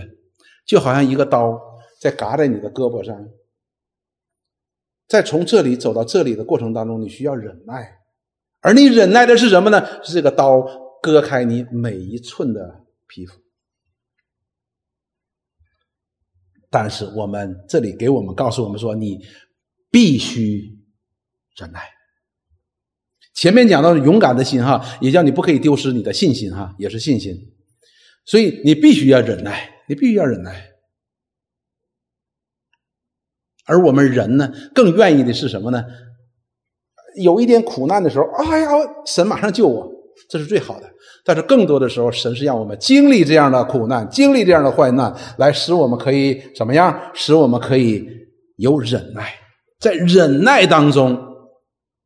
就好像一个刀在嘎在你的胳膊上。在从这里走到这里的过程当中，你需要忍耐，而你忍耐的是什么呢？是这个刀割开你每一寸的皮肤。但是我们这里给我们告诉我们说，你必须忍耐。前面讲到勇敢的心哈，也叫你不可以丢失你的信心哈，也是信心。所以你必须要忍耐，你必须要忍耐。而我们人呢，更愿意的是什么呢？有一点苦难的时候，哎呀，神马上救我，这是最好的。但是更多的时候，神是让我们经历这样的苦难，经历这样的患难，来使我们可以怎么样？使我们可以有忍耐，在忍耐当中，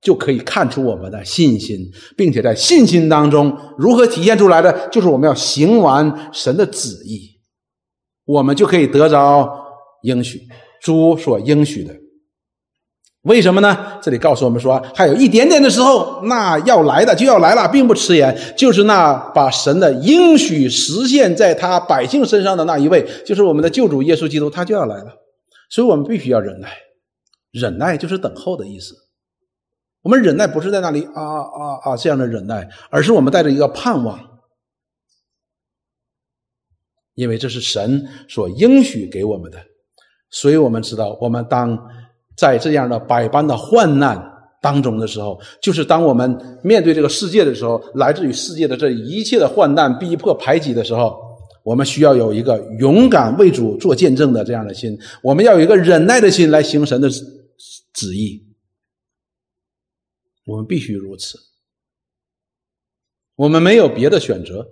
就可以看出我们的信心，并且在信心当中，如何体现出来的？就是我们要行完神的旨意，我们就可以得着应许，主所应许的。为什么呢？这里告诉我们说，还有一点点的时候，那要来的就要来了，并不迟延。就是那把神的应许实现在他百姓身上的那一位，就是我们的救主耶稣基督，他就要来了。所以我们必须要忍耐，忍耐就是等候的意思。我们忍耐不是在那里啊啊啊这样的忍耐，而是我们带着一个盼望，因为这是神所应许给我们的，所以我们知道，我们当。在这样的百般的患难当中的时候，就是当我们面对这个世界的时候，来自于世界的这一切的患难、逼迫、排挤的时候，我们需要有一个勇敢为主做见证的这样的心，我们要有一个忍耐的心来行神的旨意。我们必须如此，我们没有别的选择，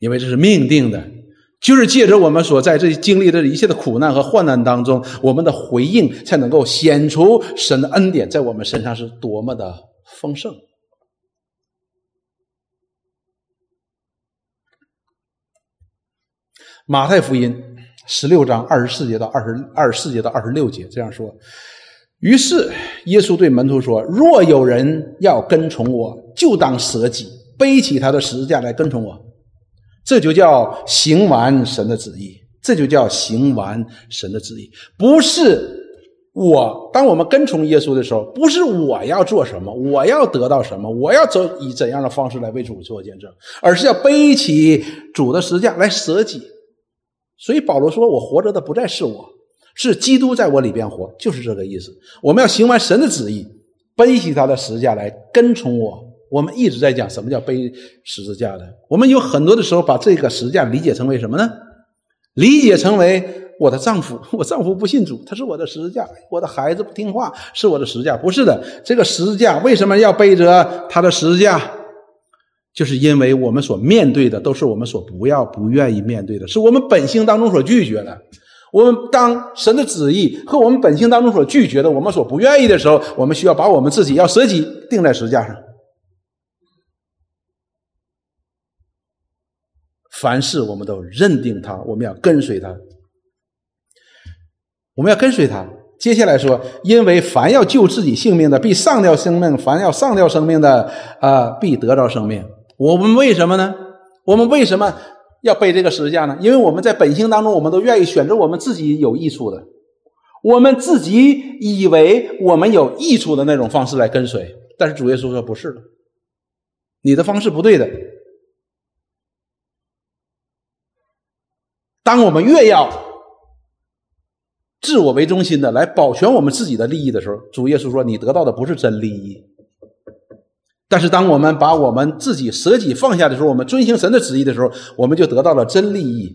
因为这是命定的。就是借着我们所在这经历的一切的苦难和患难当中，我们的回应才能够显出神的恩典在我们身上是多么的丰盛。马太福音十六章二十四节到二十二十四节到二十六节这样说：于是耶稣对门徒说：“若有人要跟从我，就当舍己，背起他的十字架来跟从我。”这就叫行完神的旨意，这就叫行完神的旨意。不是我，当我们跟从耶稣的时候，不是我要做什么，我要得到什么，我要走以怎样的方式来为主做见证，而是要背起主的十字架来舍己。所以保罗说：“我活着的不再是我，是基督在我里边活。”就是这个意思。我们要行完神的旨意，背起他的十字架来跟从我。我们一直在讲什么叫背十字架的。我们有很多的时候把这个十字架理解成为什么呢？理解成为我的丈夫，我丈夫不信主，他是我的十字架；我的孩子不听话，是我的十字架。不是的，这个十字架为什么要背着他的十字架？就是因为我们所面对的都是我们所不要、不愿意面对的，是我们本性当中所拒绝的。我们当神的旨意和我们本性当中所拒绝的、我们所不愿意的时候，我们需要把我们自己要舍己钉在十字架上。凡事我们都认定他，我们要跟随他，我们要跟随他。接下来说，因为凡要救自己性命的，必丧掉生命；凡要丧掉生命的，啊，必得着生命。我们为什么呢？我们为什么要背这个十字架呢？因为我们在本性当中，我们都愿意选择我们自己有益处的，我们自己以为我们有益处的那种方式来跟随。但是主耶稣说不是的，你的方式不对的。当我们越要自我为中心的来保全我们自己的利益的时候，主耶稣说：“你得到的不是真利益。”但是，当我们把我们自己舍己放下的时候，我们遵行神的旨意的时候，我们就得到了真利益，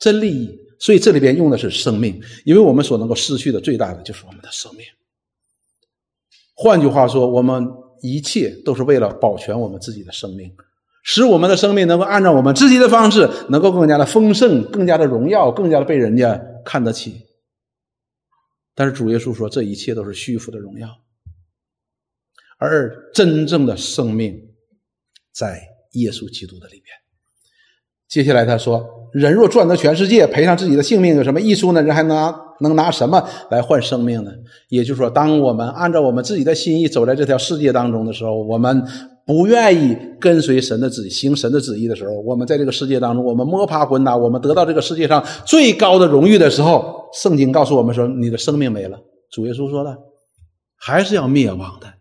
真利益。所以，这里边用的是生命，因为我们所能够失去的最大的就是我们的生命。换句话说，我们一切都是为了保全我们自己的生命。使我们的生命能够按照我们自己的方式，能够更加的丰盛、更加的荣耀、更加的被人家看得起。但是主耶稣说，这一切都是虚浮的荣耀，而真正的生命在耶稣基督的里边。接下来他说：“人若赚得全世界，赔上自己的性命，有什么益处呢？人还拿能拿什么来换生命呢？”也就是说，当我们按照我们自己的心意走在这条世界当中的时候，我们。不愿意跟随神的旨意，行神的旨意的时候，我们在这个世界当中，我们摸爬滚打，我们得到这个世界上最高的荣誉的时候，圣经告诉我们说，你的生命没了。主耶稣说了，还是要灭亡的，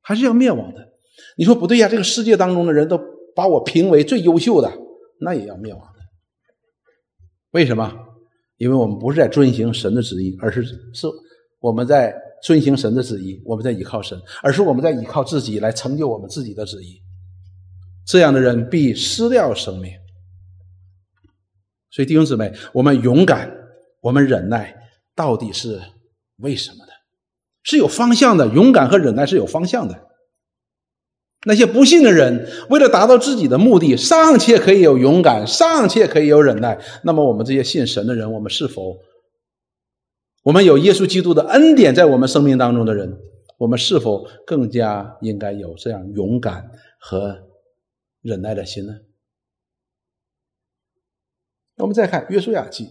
还是要灭亡的。你说不对呀？这个世界当中的人都把我评为最优秀的，那也要灭亡的。为什么？因为我们不是在遵行神的旨意，而是是我们在遵行神的旨意，我们在依靠神，而是我们在依靠自己来成就我们自己的旨意。这样的人必失掉生命。所以弟兄姊妹，我们勇敢，我们忍耐，到底是为什么的？是有方向的。勇敢和忍耐是有方向的。那些不信的人，为了达到自己的目的，尚且可以有勇敢，尚且可以有忍耐。那么，我们这些信神的人，我们是否，我们有耶稣基督的恩典在我们生命当中的人，我们是否更加应该有这样勇敢和忍耐的心呢？我们再看《约书亚记》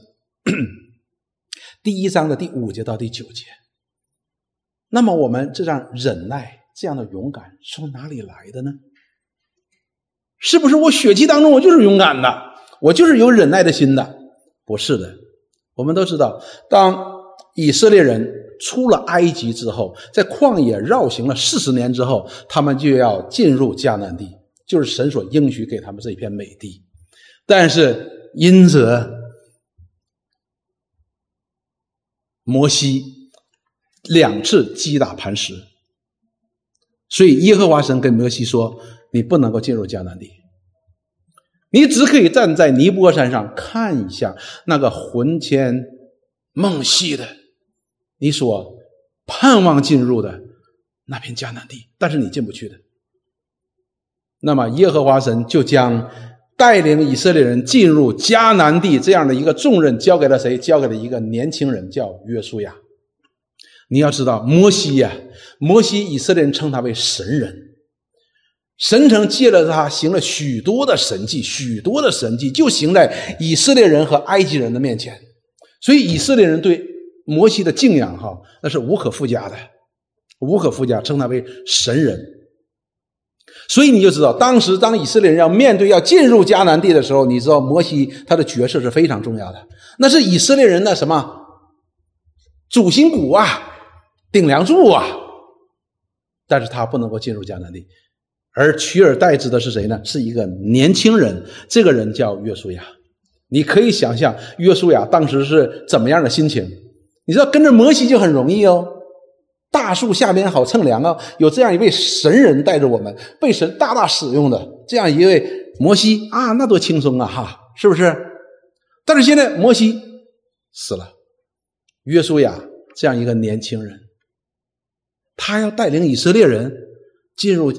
第一章的第五节到第九节。那么，我们这样忍耐、这样的勇敢从哪里来的呢？是不是我血气当中我就是勇敢的，我就是有忍耐的心的？不是的。我们都知道，当以色列人出了埃及之后，在旷野绕行了四十年之后，他们就要进入迦南地，就是神所应许给他们这一片美地。但是，因着摩西两次击打磐石，所以耶和华神跟摩西说：“你不能够进入迦南地，你只可以站在尼泊山上看一下那个魂牵梦系的你所盼望进入的那片迦南地，但是你进不去的。”那么耶和华神就将。带领以色列人进入迦南地这样的一个重任交给了谁？交给了一个年轻人，叫约书亚。你要知道，摩西呀，摩西以色列人称他为神人，神曾借着他行了许多的神迹，许多的神迹就行在以色列人和埃及人的面前，所以以色列人对摩西的敬仰哈，那是无可复加的，无可复加，称他为神人。所以你就知道，当时当以色列人要面对要进入迦南地的时候，你知道摩西他的角色是非常重要的，那是以色列人的什么主心骨啊、顶梁柱啊。但是他不能够进入迦南地，而取而代之的是谁呢？是一个年轻人，这个人叫约书亚。你可以想象约书亚当时是怎么样的心情？你知道跟着摩西就很容易哦。大树下边好乘凉啊！有这样一位神人带着我们，被神大大使用的这样一位摩西啊，那多轻松啊！哈，是不是？但是现在摩西死了，约书亚这样一个年轻人，他要带领以色列人进入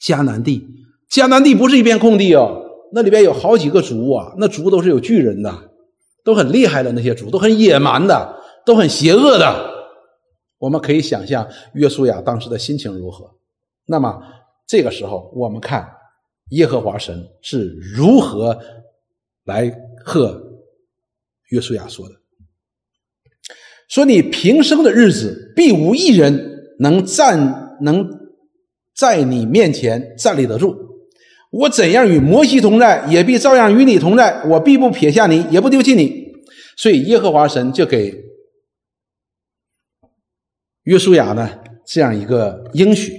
迦南地。迦南地不是一片空地哦，那里边有好几个族啊，那族都是有巨人的，都很厉害的那些族，都很野蛮的，都很邪恶的。我们可以想象约书亚当时的心情如何。那么这个时候，我们看耶和华神是如何来和约书亚说的：“说你平生的日子，必无一人能站能在你面前站立得住。我怎样与摩西同在，也必照样与你同在。我必不撇下你，也不丢弃你。”所以耶和华神就给。约书亚呢，这样一个应许，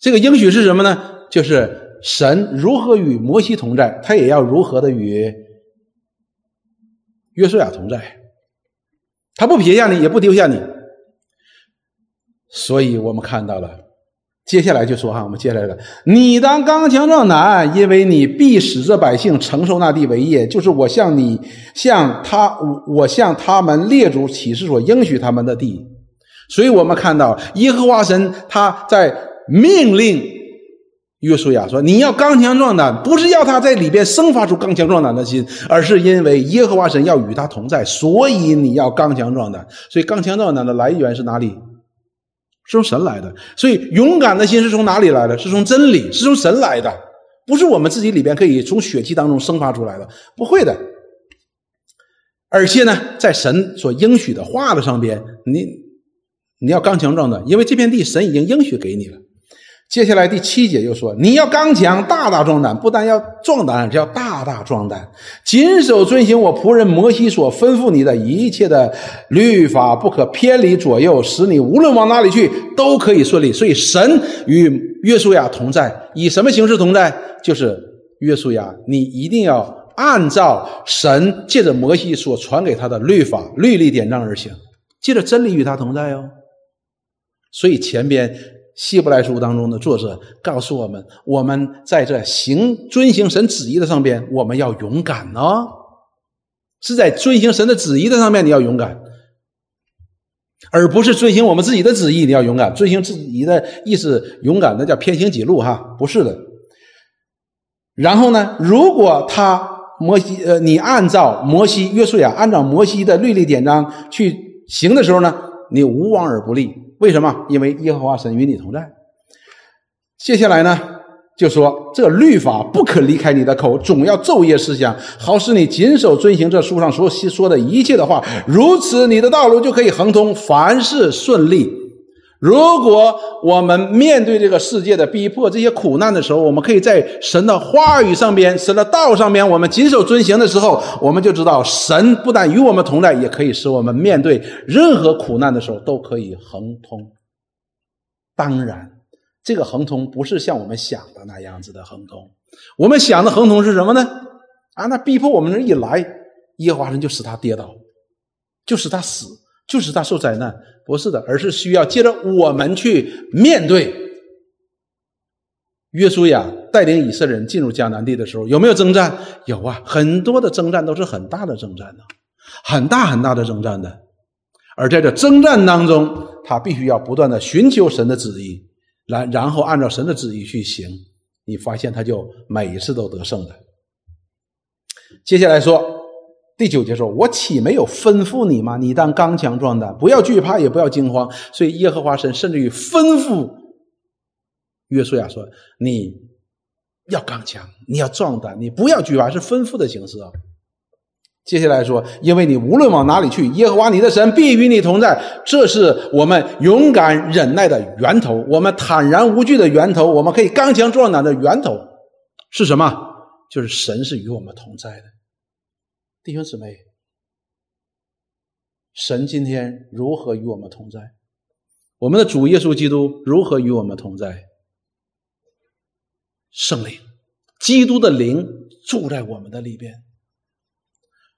这个应许是什么呢？就是神如何与摩西同在，他也要如何的与约书亚同在，他不撇下你，也不丢下你。所以我们看到了，接下来就说哈，我们接下来了，你当刚强壮胆，因为你必使这百姓承受那地为业，就是我向你向他我向他们列祖启示所应许他们的地。所以我们看到耶和华神他在命令约书亚说：“你要刚强壮胆，不是要他在里边生发出刚强壮胆的心，而是因为耶和华神要与他同在，所以你要刚强壮胆。所以刚强壮胆的来源是哪里？是从神来的。所以勇敢的心是从哪里来的？是从真理，是从神来的，不是我们自己里边可以从血气当中生发出来的，不会的。而且呢，在神所应许的话的上边，你。”你要刚强壮的，因为这片地神已经应许给你了。接下来第七节又说：“你要刚强，大大壮胆，不但要壮胆，要大大壮胆，谨守遵行我仆人摩西所吩咐你的一切的律法，不可偏离左右，使你无论往哪里去都可以顺利。”所以神与约书亚同在，以什么形式同在？就是约书亚，你一定要按照神借着摩西所传给他的律法、律例典章而行，借着真理与他同在哦。所以前边。希伯来书当中的作者告诉我们：我们在这行遵行神旨意的上边，我们要勇敢哦。是在遵行神的旨意的上面，你要勇敢，而不是遵行我们自己的旨意。你要勇敢，遵行自己的意思，勇敢那叫偏行己路哈，不是的。然后呢，如果他摩西呃，你按照摩西约书亚按照摩西的律例典章去行的时候呢，你无往而不利。为什么？因为耶和华神与你同在。接下来呢，就说这律法不可离开你的口，总要昼夜思想，好使你谨守遵行这书上所说的一切的话。如此，你的道路就可以亨通，凡事顺利。如果我们面对这个世界的逼迫、这些苦难的时候，我们可以在神的话语上边、神的道上边，我们谨守遵行的时候，我们就知道神不但与我们同在，也可以使我们面对任何苦难的时候都可以亨通。当然，这个亨通不是像我们想的那样子的亨通。我们想的亨通是什么呢？啊，那逼迫我们这一来，耶和华神就使他跌倒，就使他死。就使他受灾难，不是的，而是需要接着我们去面对。约书亚带领以色列人进入迦南地的时候，有没有征战？有啊，很多的征战都是很大的征战呢，很大很大的征战的。而在这征战当中，他必须要不断的寻求神的旨意，然然后按照神的旨意去行。你发现他就每一次都得胜的。接下来说。第九节说：“我岂没有吩咐你吗？你当刚强壮胆，不要惧怕，也不要惊慌。”所以耶和华神甚至于吩咐约书亚说：“你要刚强，你要壮胆，你不要惧怕。”是吩咐的形式啊。接下来说：“因为你无论往哪里去，耶和华你的神必与你同在。”这是我们勇敢忍耐的源头，我们坦然无惧的源头，我们可以刚强壮胆的源头是什么？就是神是与我们同在的。弟兄姊妹，神今天如何与我们同在？我们的主耶稣基督如何与我们同在？圣灵，基督的灵住在我们的里边，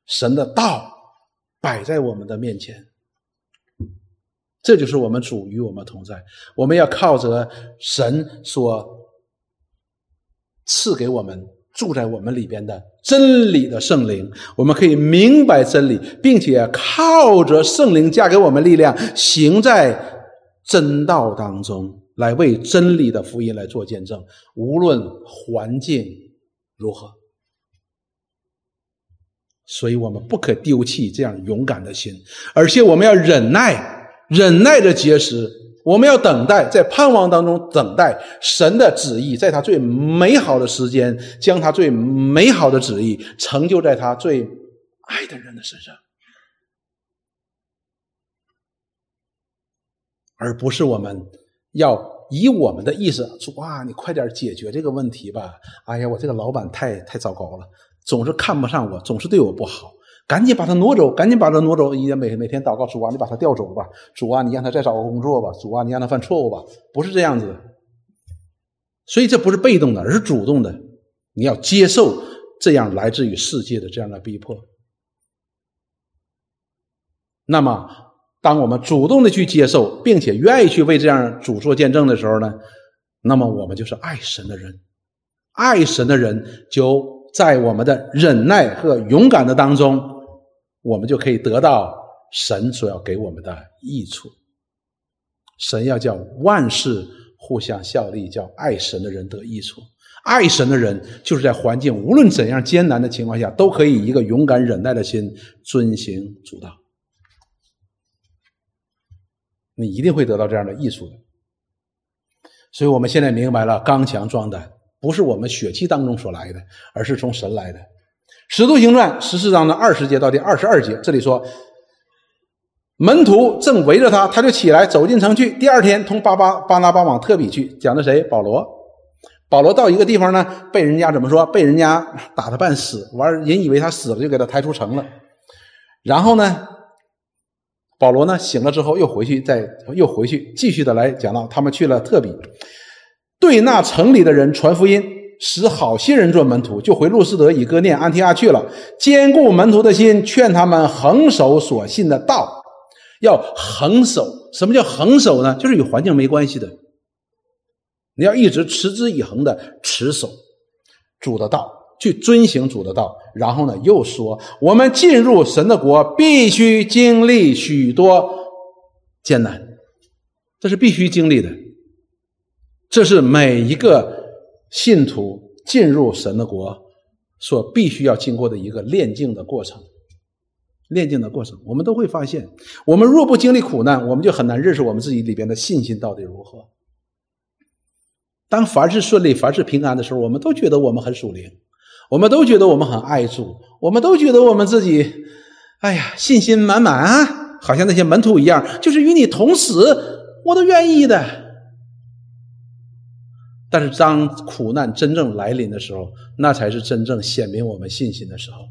神的道摆在我们的面前，这就是我们主与我们同在。我们要靠着神所赐给我们。住在我们里边的真理的圣灵，我们可以明白真理，并且靠着圣灵加给我们力量，行在真道当中，来为真理的福音来做见证。无论环境如何，所以我们不可丢弃这样勇敢的心，而且我们要忍耐，忍耐的结实。我们要等待，在盼望当中等待神的旨意，在他最美好的时间，将他最美好的旨意成就在他最爱的人的身上，而不是我们要以我们的意思说：“哇，你快点解决这个问题吧！”哎呀，我这个老板太太糟糕了，总是看不上我，总是对我不好。赶紧把他挪走，赶紧把他挪走！也每每天祷告主啊，你把他调走吧，主啊，你让他再找个工作吧，主啊，你让他犯错误吧，不是这样子的。所以这不是被动的，而是主动的。你要接受这样来自于世界的这样的逼迫。那么，当我们主动的去接受，并且愿意去为这样主做见证的时候呢，那么我们就是爱神的人，爱神的人就在我们的忍耐和勇敢的当中。我们就可以得到神所要给我们的益处。神要叫万事互相效力，叫爱神的人得益处。爱神的人就是在环境无论怎样艰难的情况下，都可以一个勇敢忍耐的心遵行主道。你一定会得到这样的益处的。所以我们现在明白了，刚强壮胆不是我们血气当中所来的，而是从神来的。使徒行传十四章的二十节到第二十二节，这里说：“门徒正围着他，他就起来走进城去。第二天，同巴巴巴拿巴往特比去，讲的谁？保罗。保罗到一个地方呢，被人家怎么说？被人家打的半死，完人以为他死了，就给他抬出城了。然后呢，保罗呢醒了之后，又回去，再又回去，继续的来讲到他们去了特比，对那城里的人传福音。使好些人做门徒，就回路斯德、以哥念、安提亚去了，兼顾门徒的心，劝他们恒守所信的道，要恒守。什么叫恒守呢？就是与环境没关系的，你要一直持之以恒的持守主的道，去遵行主的道。然后呢，又说我们进入神的国，必须经历许多艰难，这是必须经历的，这是每一个。信徒进入神的国所必须要经过的一个炼净的过程，炼净的过程，我们都会发现，我们若不经历苦难，我们就很难认识我们自己里边的信心到底如何。当凡事顺利、凡事平安的时候，我们都觉得我们很属灵，我们都觉得我们很爱主，我们都觉得我们自己，哎呀，信心满满啊，好像那些门徒一样，就是与你同死，我都愿意的。但是，当苦难真正来临的时候，那才是真正显明我们信心的时候。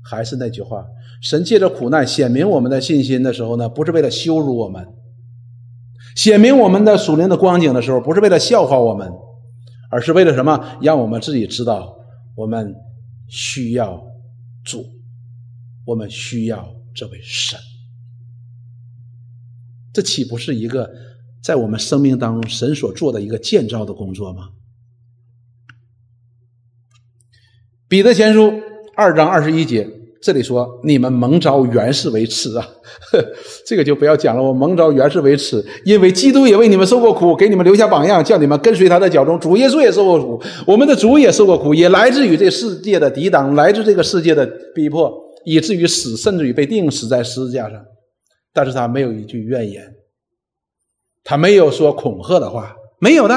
还是那句话，神借着苦难显明我们的信心的时候呢，不是为了羞辱我们；显明我们的属灵的光景的时候，不是为了笑话我们，而是为了什么？让我们自己知道，我们需要主，我们需要这位神。这岂不是一个？在我们生命当中，神所做的一个建造的工作吗？彼得前书二章二十一节，这里说：“你们蒙召原是为耻啊！” 这个就不要讲了。我蒙召原是为耻，因为基督也为你们受过苦，给你们留下榜样，叫你们跟随他的脚中。主耶稣也受过苦，我们的主也受过苦，也来自于这世界的抵挡，来自这个世界的逼迫，以至于死，甚至于被钉死在十字架上。但是他没有一句怨言。他没有说恐吓的话，没有的，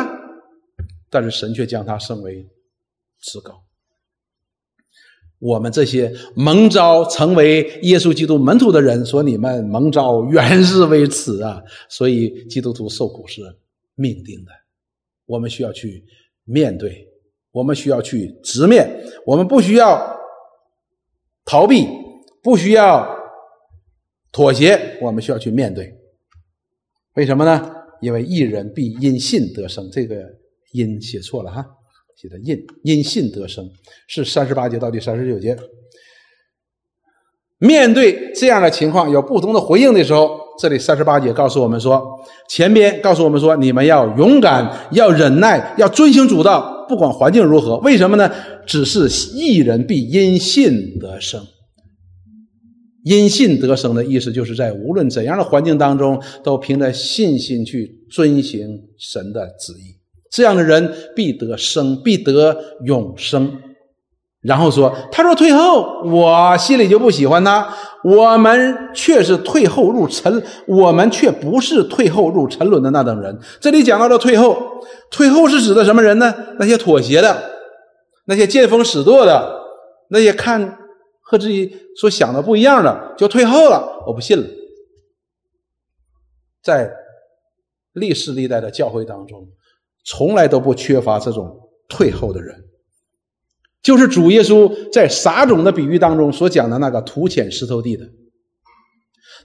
但是神却将他升为至高。我们这些蒙召成为耶稣基督门徒的人，说你们蒙召原是为此啊，所以基督徒受苦是命定的。我们需要去面对，我们需要去直面，我们不需要逃避，不需要妥协，我们需要去面对。为什么呢？因为一人必因信得生，这个“因”写错了哈，写的“因”，因信得生是三十八节到第三十九节。面对这样的情况有不同的回应的时候，这里三十八节告诉我们说，前边告诉我们说，你们要勇敢，要忍耐，要遵行主道，不管环境如何。为什么呢？只是一人必因信得生。因信得生的意思，就是在无论怎样的环境当中，都凭着信心去遵行神的旨意。这样的人必得生，必得永生。然后说：“他说退后，我心里就不喜欢他。我们却是退后入沉，我们却不是退后入沉沦的那等人。”这里讲到了退后，退后是指的什么人呢？那些妥协的，那些见风使舵的，那些看。和自己所想的不一样的，就退后了。我不信了。在历世历代的教会当中，从来都不缺乏这种退后的人。就是主耶稣在撒种的比喻当中所讲的那个土浅石头地的。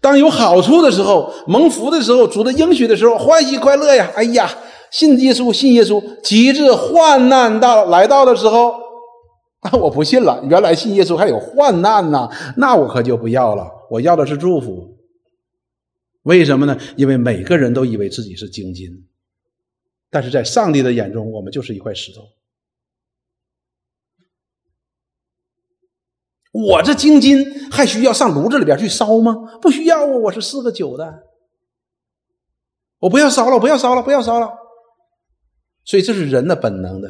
当有好处的时候，蒙福的时候，主的应许的时候，欢喜快乐呀！哎呀，信耶稣，信耶稣。极致患难到来到的时候。那 我不信了，原来信耶稣还有患难呢，那我可就不要了。我要的是祝福。为什么呢？因为每个人都以为自己是精金，但是在上帝的眼中，我们就是一块石头。我这精金还需要上炉子里边去烧吗？不需要啊，我是四个九的，我不要烧了，不要烧了，不要烧了。所以这是人的本能的。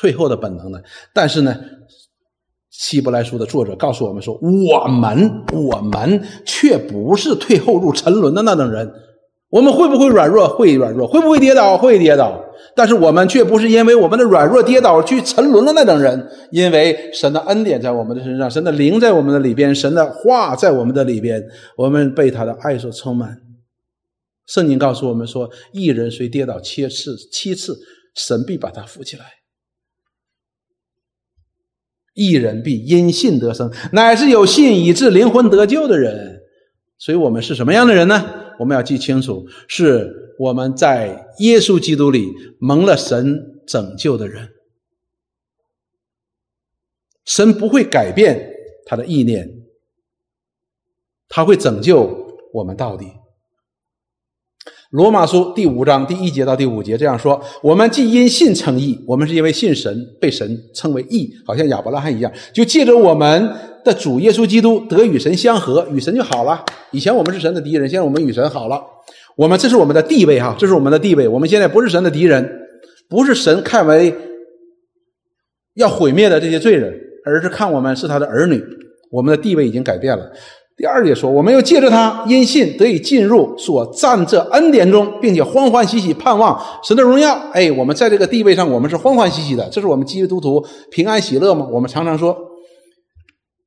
退后的本能呢？但是呢，《希伯来书》的作者告诉我们说：“我们，我们却不是退后入沉沦的那等人，我们会不会软弱？会软弱。会不会跌倒？会跌倒。但是我们却不是因为我们的软弱跌倒去沉沦的那等人，因为神的恩典在我们的身上，神的灵在我们的里边，神的话在我们的里边，我们被他的爱所充满。圣经告诉我们说：“一人虽跌倒七次，七次神必把他扶起来；一人必因信得生，乃是有信以致灵魂得救的人。”所以，我们是什么样的人呢？我们要记清楚，是我们在耶稣基督里蒙了神拯救的人。神不会改变他的意念，他会拯救我们到底。罗马书第五章第一节到第五节这样说：我们既因信称义，我们是因为信神被神称为义，好像亚伯拉罕一样，就借着我们的主耶稣基督得与神相合，与神就好了。以前我们是神的敌人，现在我们与神好了。我们这是我们的地位哈，这是我们的地位。我们现在不是神的敌人，不是神看为要毁灭的这些罪人，而是看我们是他的儿女。我们的地位已经改变了。第二节说，我们又借着他因信得以进入所占这恩典中，并且欢欢喜喜盼望神的荣耀。哎，我们在这个地位上，我们是欢欢喜喜的，这是我们基督徒平安喜乐吗？我们常常说。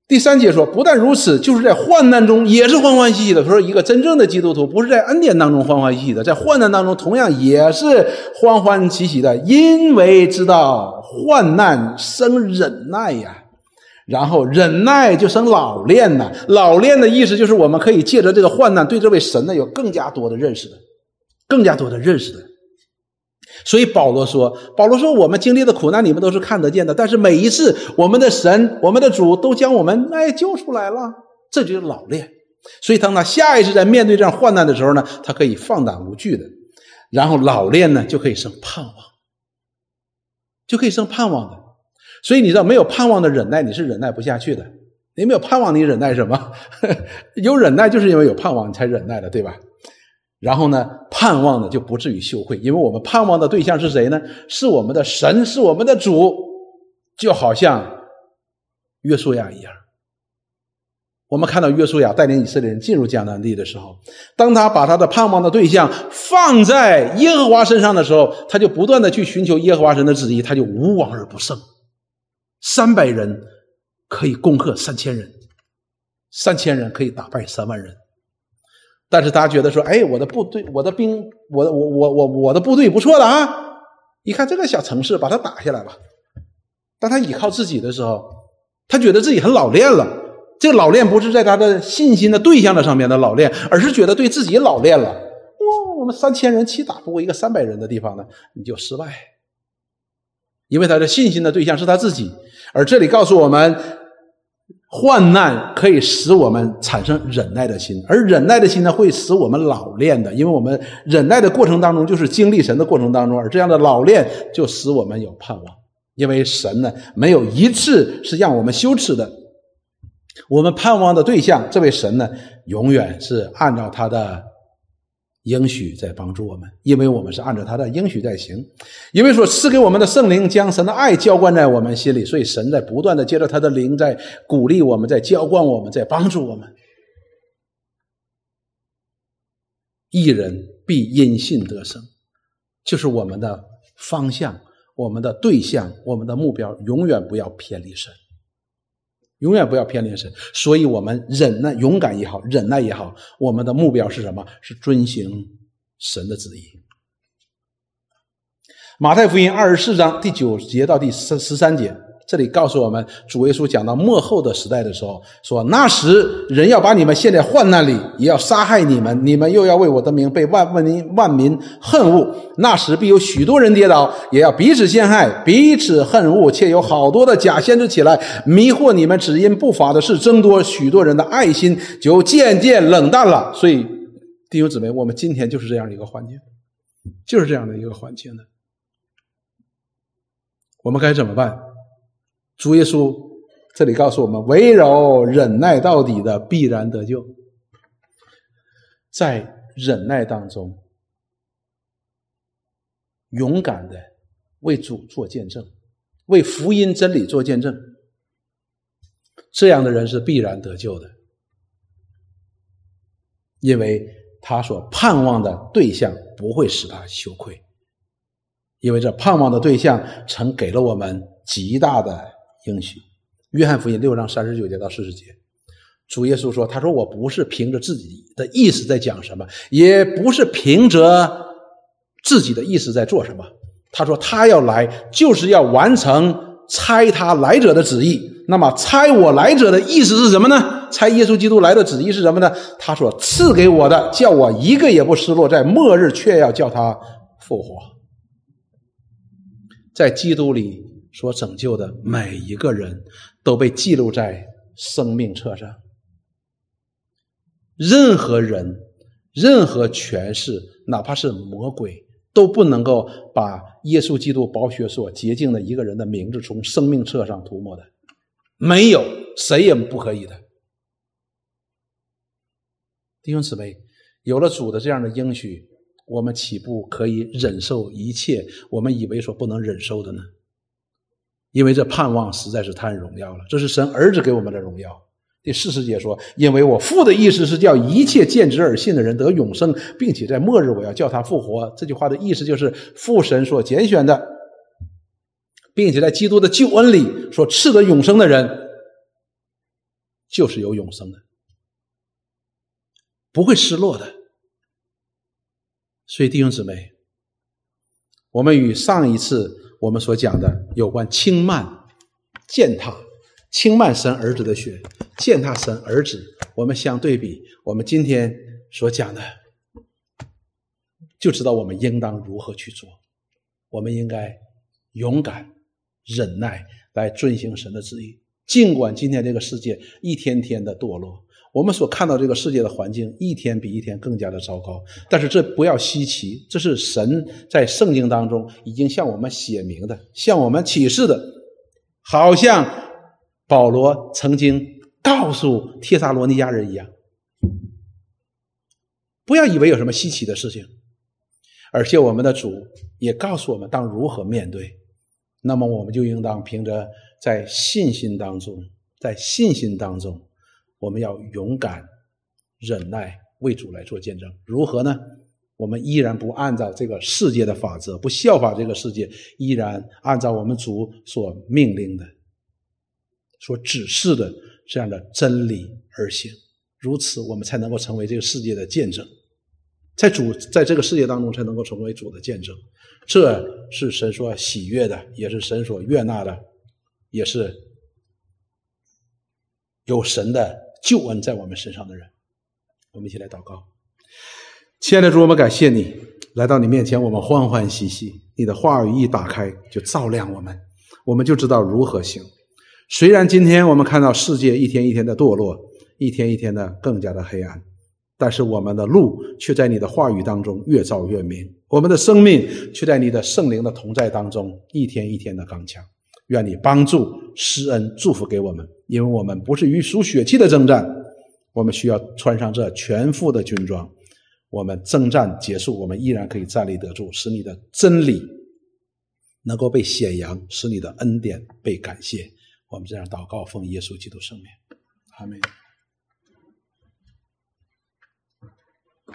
第三节说，不但如此，就是在患难中也是欢欢喜喜的。说一个真正的基督徒，不是在恩典当中欢欢喜喜的，在患难当中同样也是欢欢喜喜的，因为知道患难生忍耐呀。然后忍耐就生老练呐，老练的意思就是我们可以借着这个患难，对这位神呢有更加多的认识的，更加多的认识的。所以保罗说：“保罗说，我们经历的苦难，你们都是看得见的。但是每一次，我们的神、我们的主都将我们哎救出来了，这就是老练。所以当他下一次在面对这样患难的时候呢，他可以放胆无惧的。然后老练呢，就可以生盼望，就可以生盼望的。”所以你知道，没有盼望的忍耐，你是忍耐不下去的。你没有盼望，你忍耐什么？有忍耐，就是因为有盼望，你才忍耐的，对吧？然后呢，盼望呢就不至于羞愧，因为我们盼望的对象是谁呢？是我们的神，是我们的主，就好像约书亚一样。我们看到约书亚带领以色列人进入迦南地的时候，当他把他的盼望的对象放在耶和华身上的时候，他就不断的去寻求耶和华神的旨意，他就无往而不胜。三百人可以攻克三千人，三千人可以打败三万人。但是大家觉得说：“哎，我的部队，我的兵，我我我我我的部队不错了啊！一看这个小城市，把它打下来吧。”当他倚靠自己的时候，他觉得自己很老练了。这个老练不是在他的信心的对象的上面的老练，而是觉得对自己老练了。哇，我们三千人岂打不过一个三百人的地方呢？你就失败。因为他的信心的对象是他自己，而这里告诉我们，患难可以使我们产生忍耐的心，而忍耐的心呢，会使我们老练的。因为我们忍耐的过程当中，就是经历神的过程当中，而这样的老练就使我们有盼望。因为神呢，没有一次是让我们羞耻的。我们盼望的对象，这位神呢，永远是按照他的。应许在帮助我们，因为我们是按照他的应许在行。因为说赐给我们的圣灵将神的爱浇灌在我们心里，所以神在不断的借着他的灵在鼓励我们，在浇灌我们，在帮助我们。一人必因信得生，就是我们的方向、我们的对象、我们的目标，永远不要偏离神。永远不要偏离神，所以我们忍耐、勇敢也好，忍耐也好，我们的目标是什么？是遵行神的旨意。马太福音二十四章第九节到第十十三节。这里告诉我们，主耶稣讲到末后的时代的时候，说那时人要把你们陷在患难里，也要杀害你们，你们又要为我的名被万万民万民恨恶。那时必有许多人跌倒，也要彼此陷害，彼此恨恶，且有好多的假先知起来迷惑你们，只因不法的事增多，许多人的爱心就渐渐冷淡了。所以弟兄姊妹，我们今天就是这样的一个环境，就是这样的一个环境呢，我们该怎么办？主耶稣这里告诉我们：唯有忍耐到底的，必然得救。在忍耐当中，勇敢的为主做见证，为福音真理做见证，这样的人是必然得救的，因为他所盼望的对象不会使他羞愧，因为这盼望的对象曾给了我们极大的应许。约翰福音六章三十九节到四十节，主耶稣说：“他说我不是凭着自己的意思在讲什么，也不是凭着自己的意思在做什么。他说他要来，就是要完成差他来者的旨意。那么差我来者的意思是什么呢？差耶稣基督来的旨意是什么呢？他说赐给我的，叫我一个也不失落，在末日却要叫他复活，在基督里。”所拯救的每一个人都被记录在生命册上。任何人、任何权势，哪怕是魔鬼，都不能够把耶稣基督宝血所洁净的一个人的名字从生命册上涂抹的。没有谁也不可以的。弟兄姊妹，有了主的这样的应许，我们岂不可以忍受一切我们以为所不能忍受的呢？因为这盼望实在是太荣耀了，这是神儿子给我们的荣耀。第四十节说：“因为我父的意思是叫一切见之而信的人得永生，并且在末日我要叫他复活。”这句话的意思就是父神所拣选的，并且在基督的救恩里所赐的永生的人，就是有永生的，不会失落的。所以弟兄姊妹，我们与上一次。我们所讲的有关轻慢、践踏、轻慢神儿子的血、践踏神儿子，我们相对比，我们今天所讲的，就知道我们应当如何去做。我们应该勇敢、忍耐来遵行神的旨意，尽管今天这个世界一天天的堕落。我们所看到这个世界的环境一天比一天更加的糟糕，但是这不要稀奇，这是神在圣经当中已经向我们写明的，向我们启示的，好像保罗曾经告诉帖撒罗尼迦人一样。不要以为有什么稀奇的事情，而且我们的主也告诉我们当如何面对，那么我们就应当凭着在信心当中，在信心当中。我们要勇敢、忍耐，为主来做见证。如何呢？我们依然不按照这个世界的法则，不效法这个世界，依然按照我们主所命令的、所指示的这样的真理而行。如此，我们才能够成为这个世界的见证，在主在这个世界当中才能够成为主的见证。这是神所喜悦的，也是神所悦纳的，也是有神的。救恩在我们身上的人，我们一起来祷告。亲爱的主，我们感谢你来到你面前，我们欢欢喜喜。你的话语一打开，就照亮我们，我们就知道如何行。虽然今天我们看到世界一天一天的堕落，一天一天的更加的黑暗，但是我们的路却在你的话语当中越照越明，我们的生命却在你的圣灵的同在当中一天一天的刚强。愿你帮助、施恩、祝福给我们，因为我们不是与属血气的征战，我们需要穿上这全副的军装。我们征战结束，我们依然可以站立得住，使你的真理能够被显扬，使你的恩典被感谢。我们这样祷告，奉耶稣基督圣名，阿门。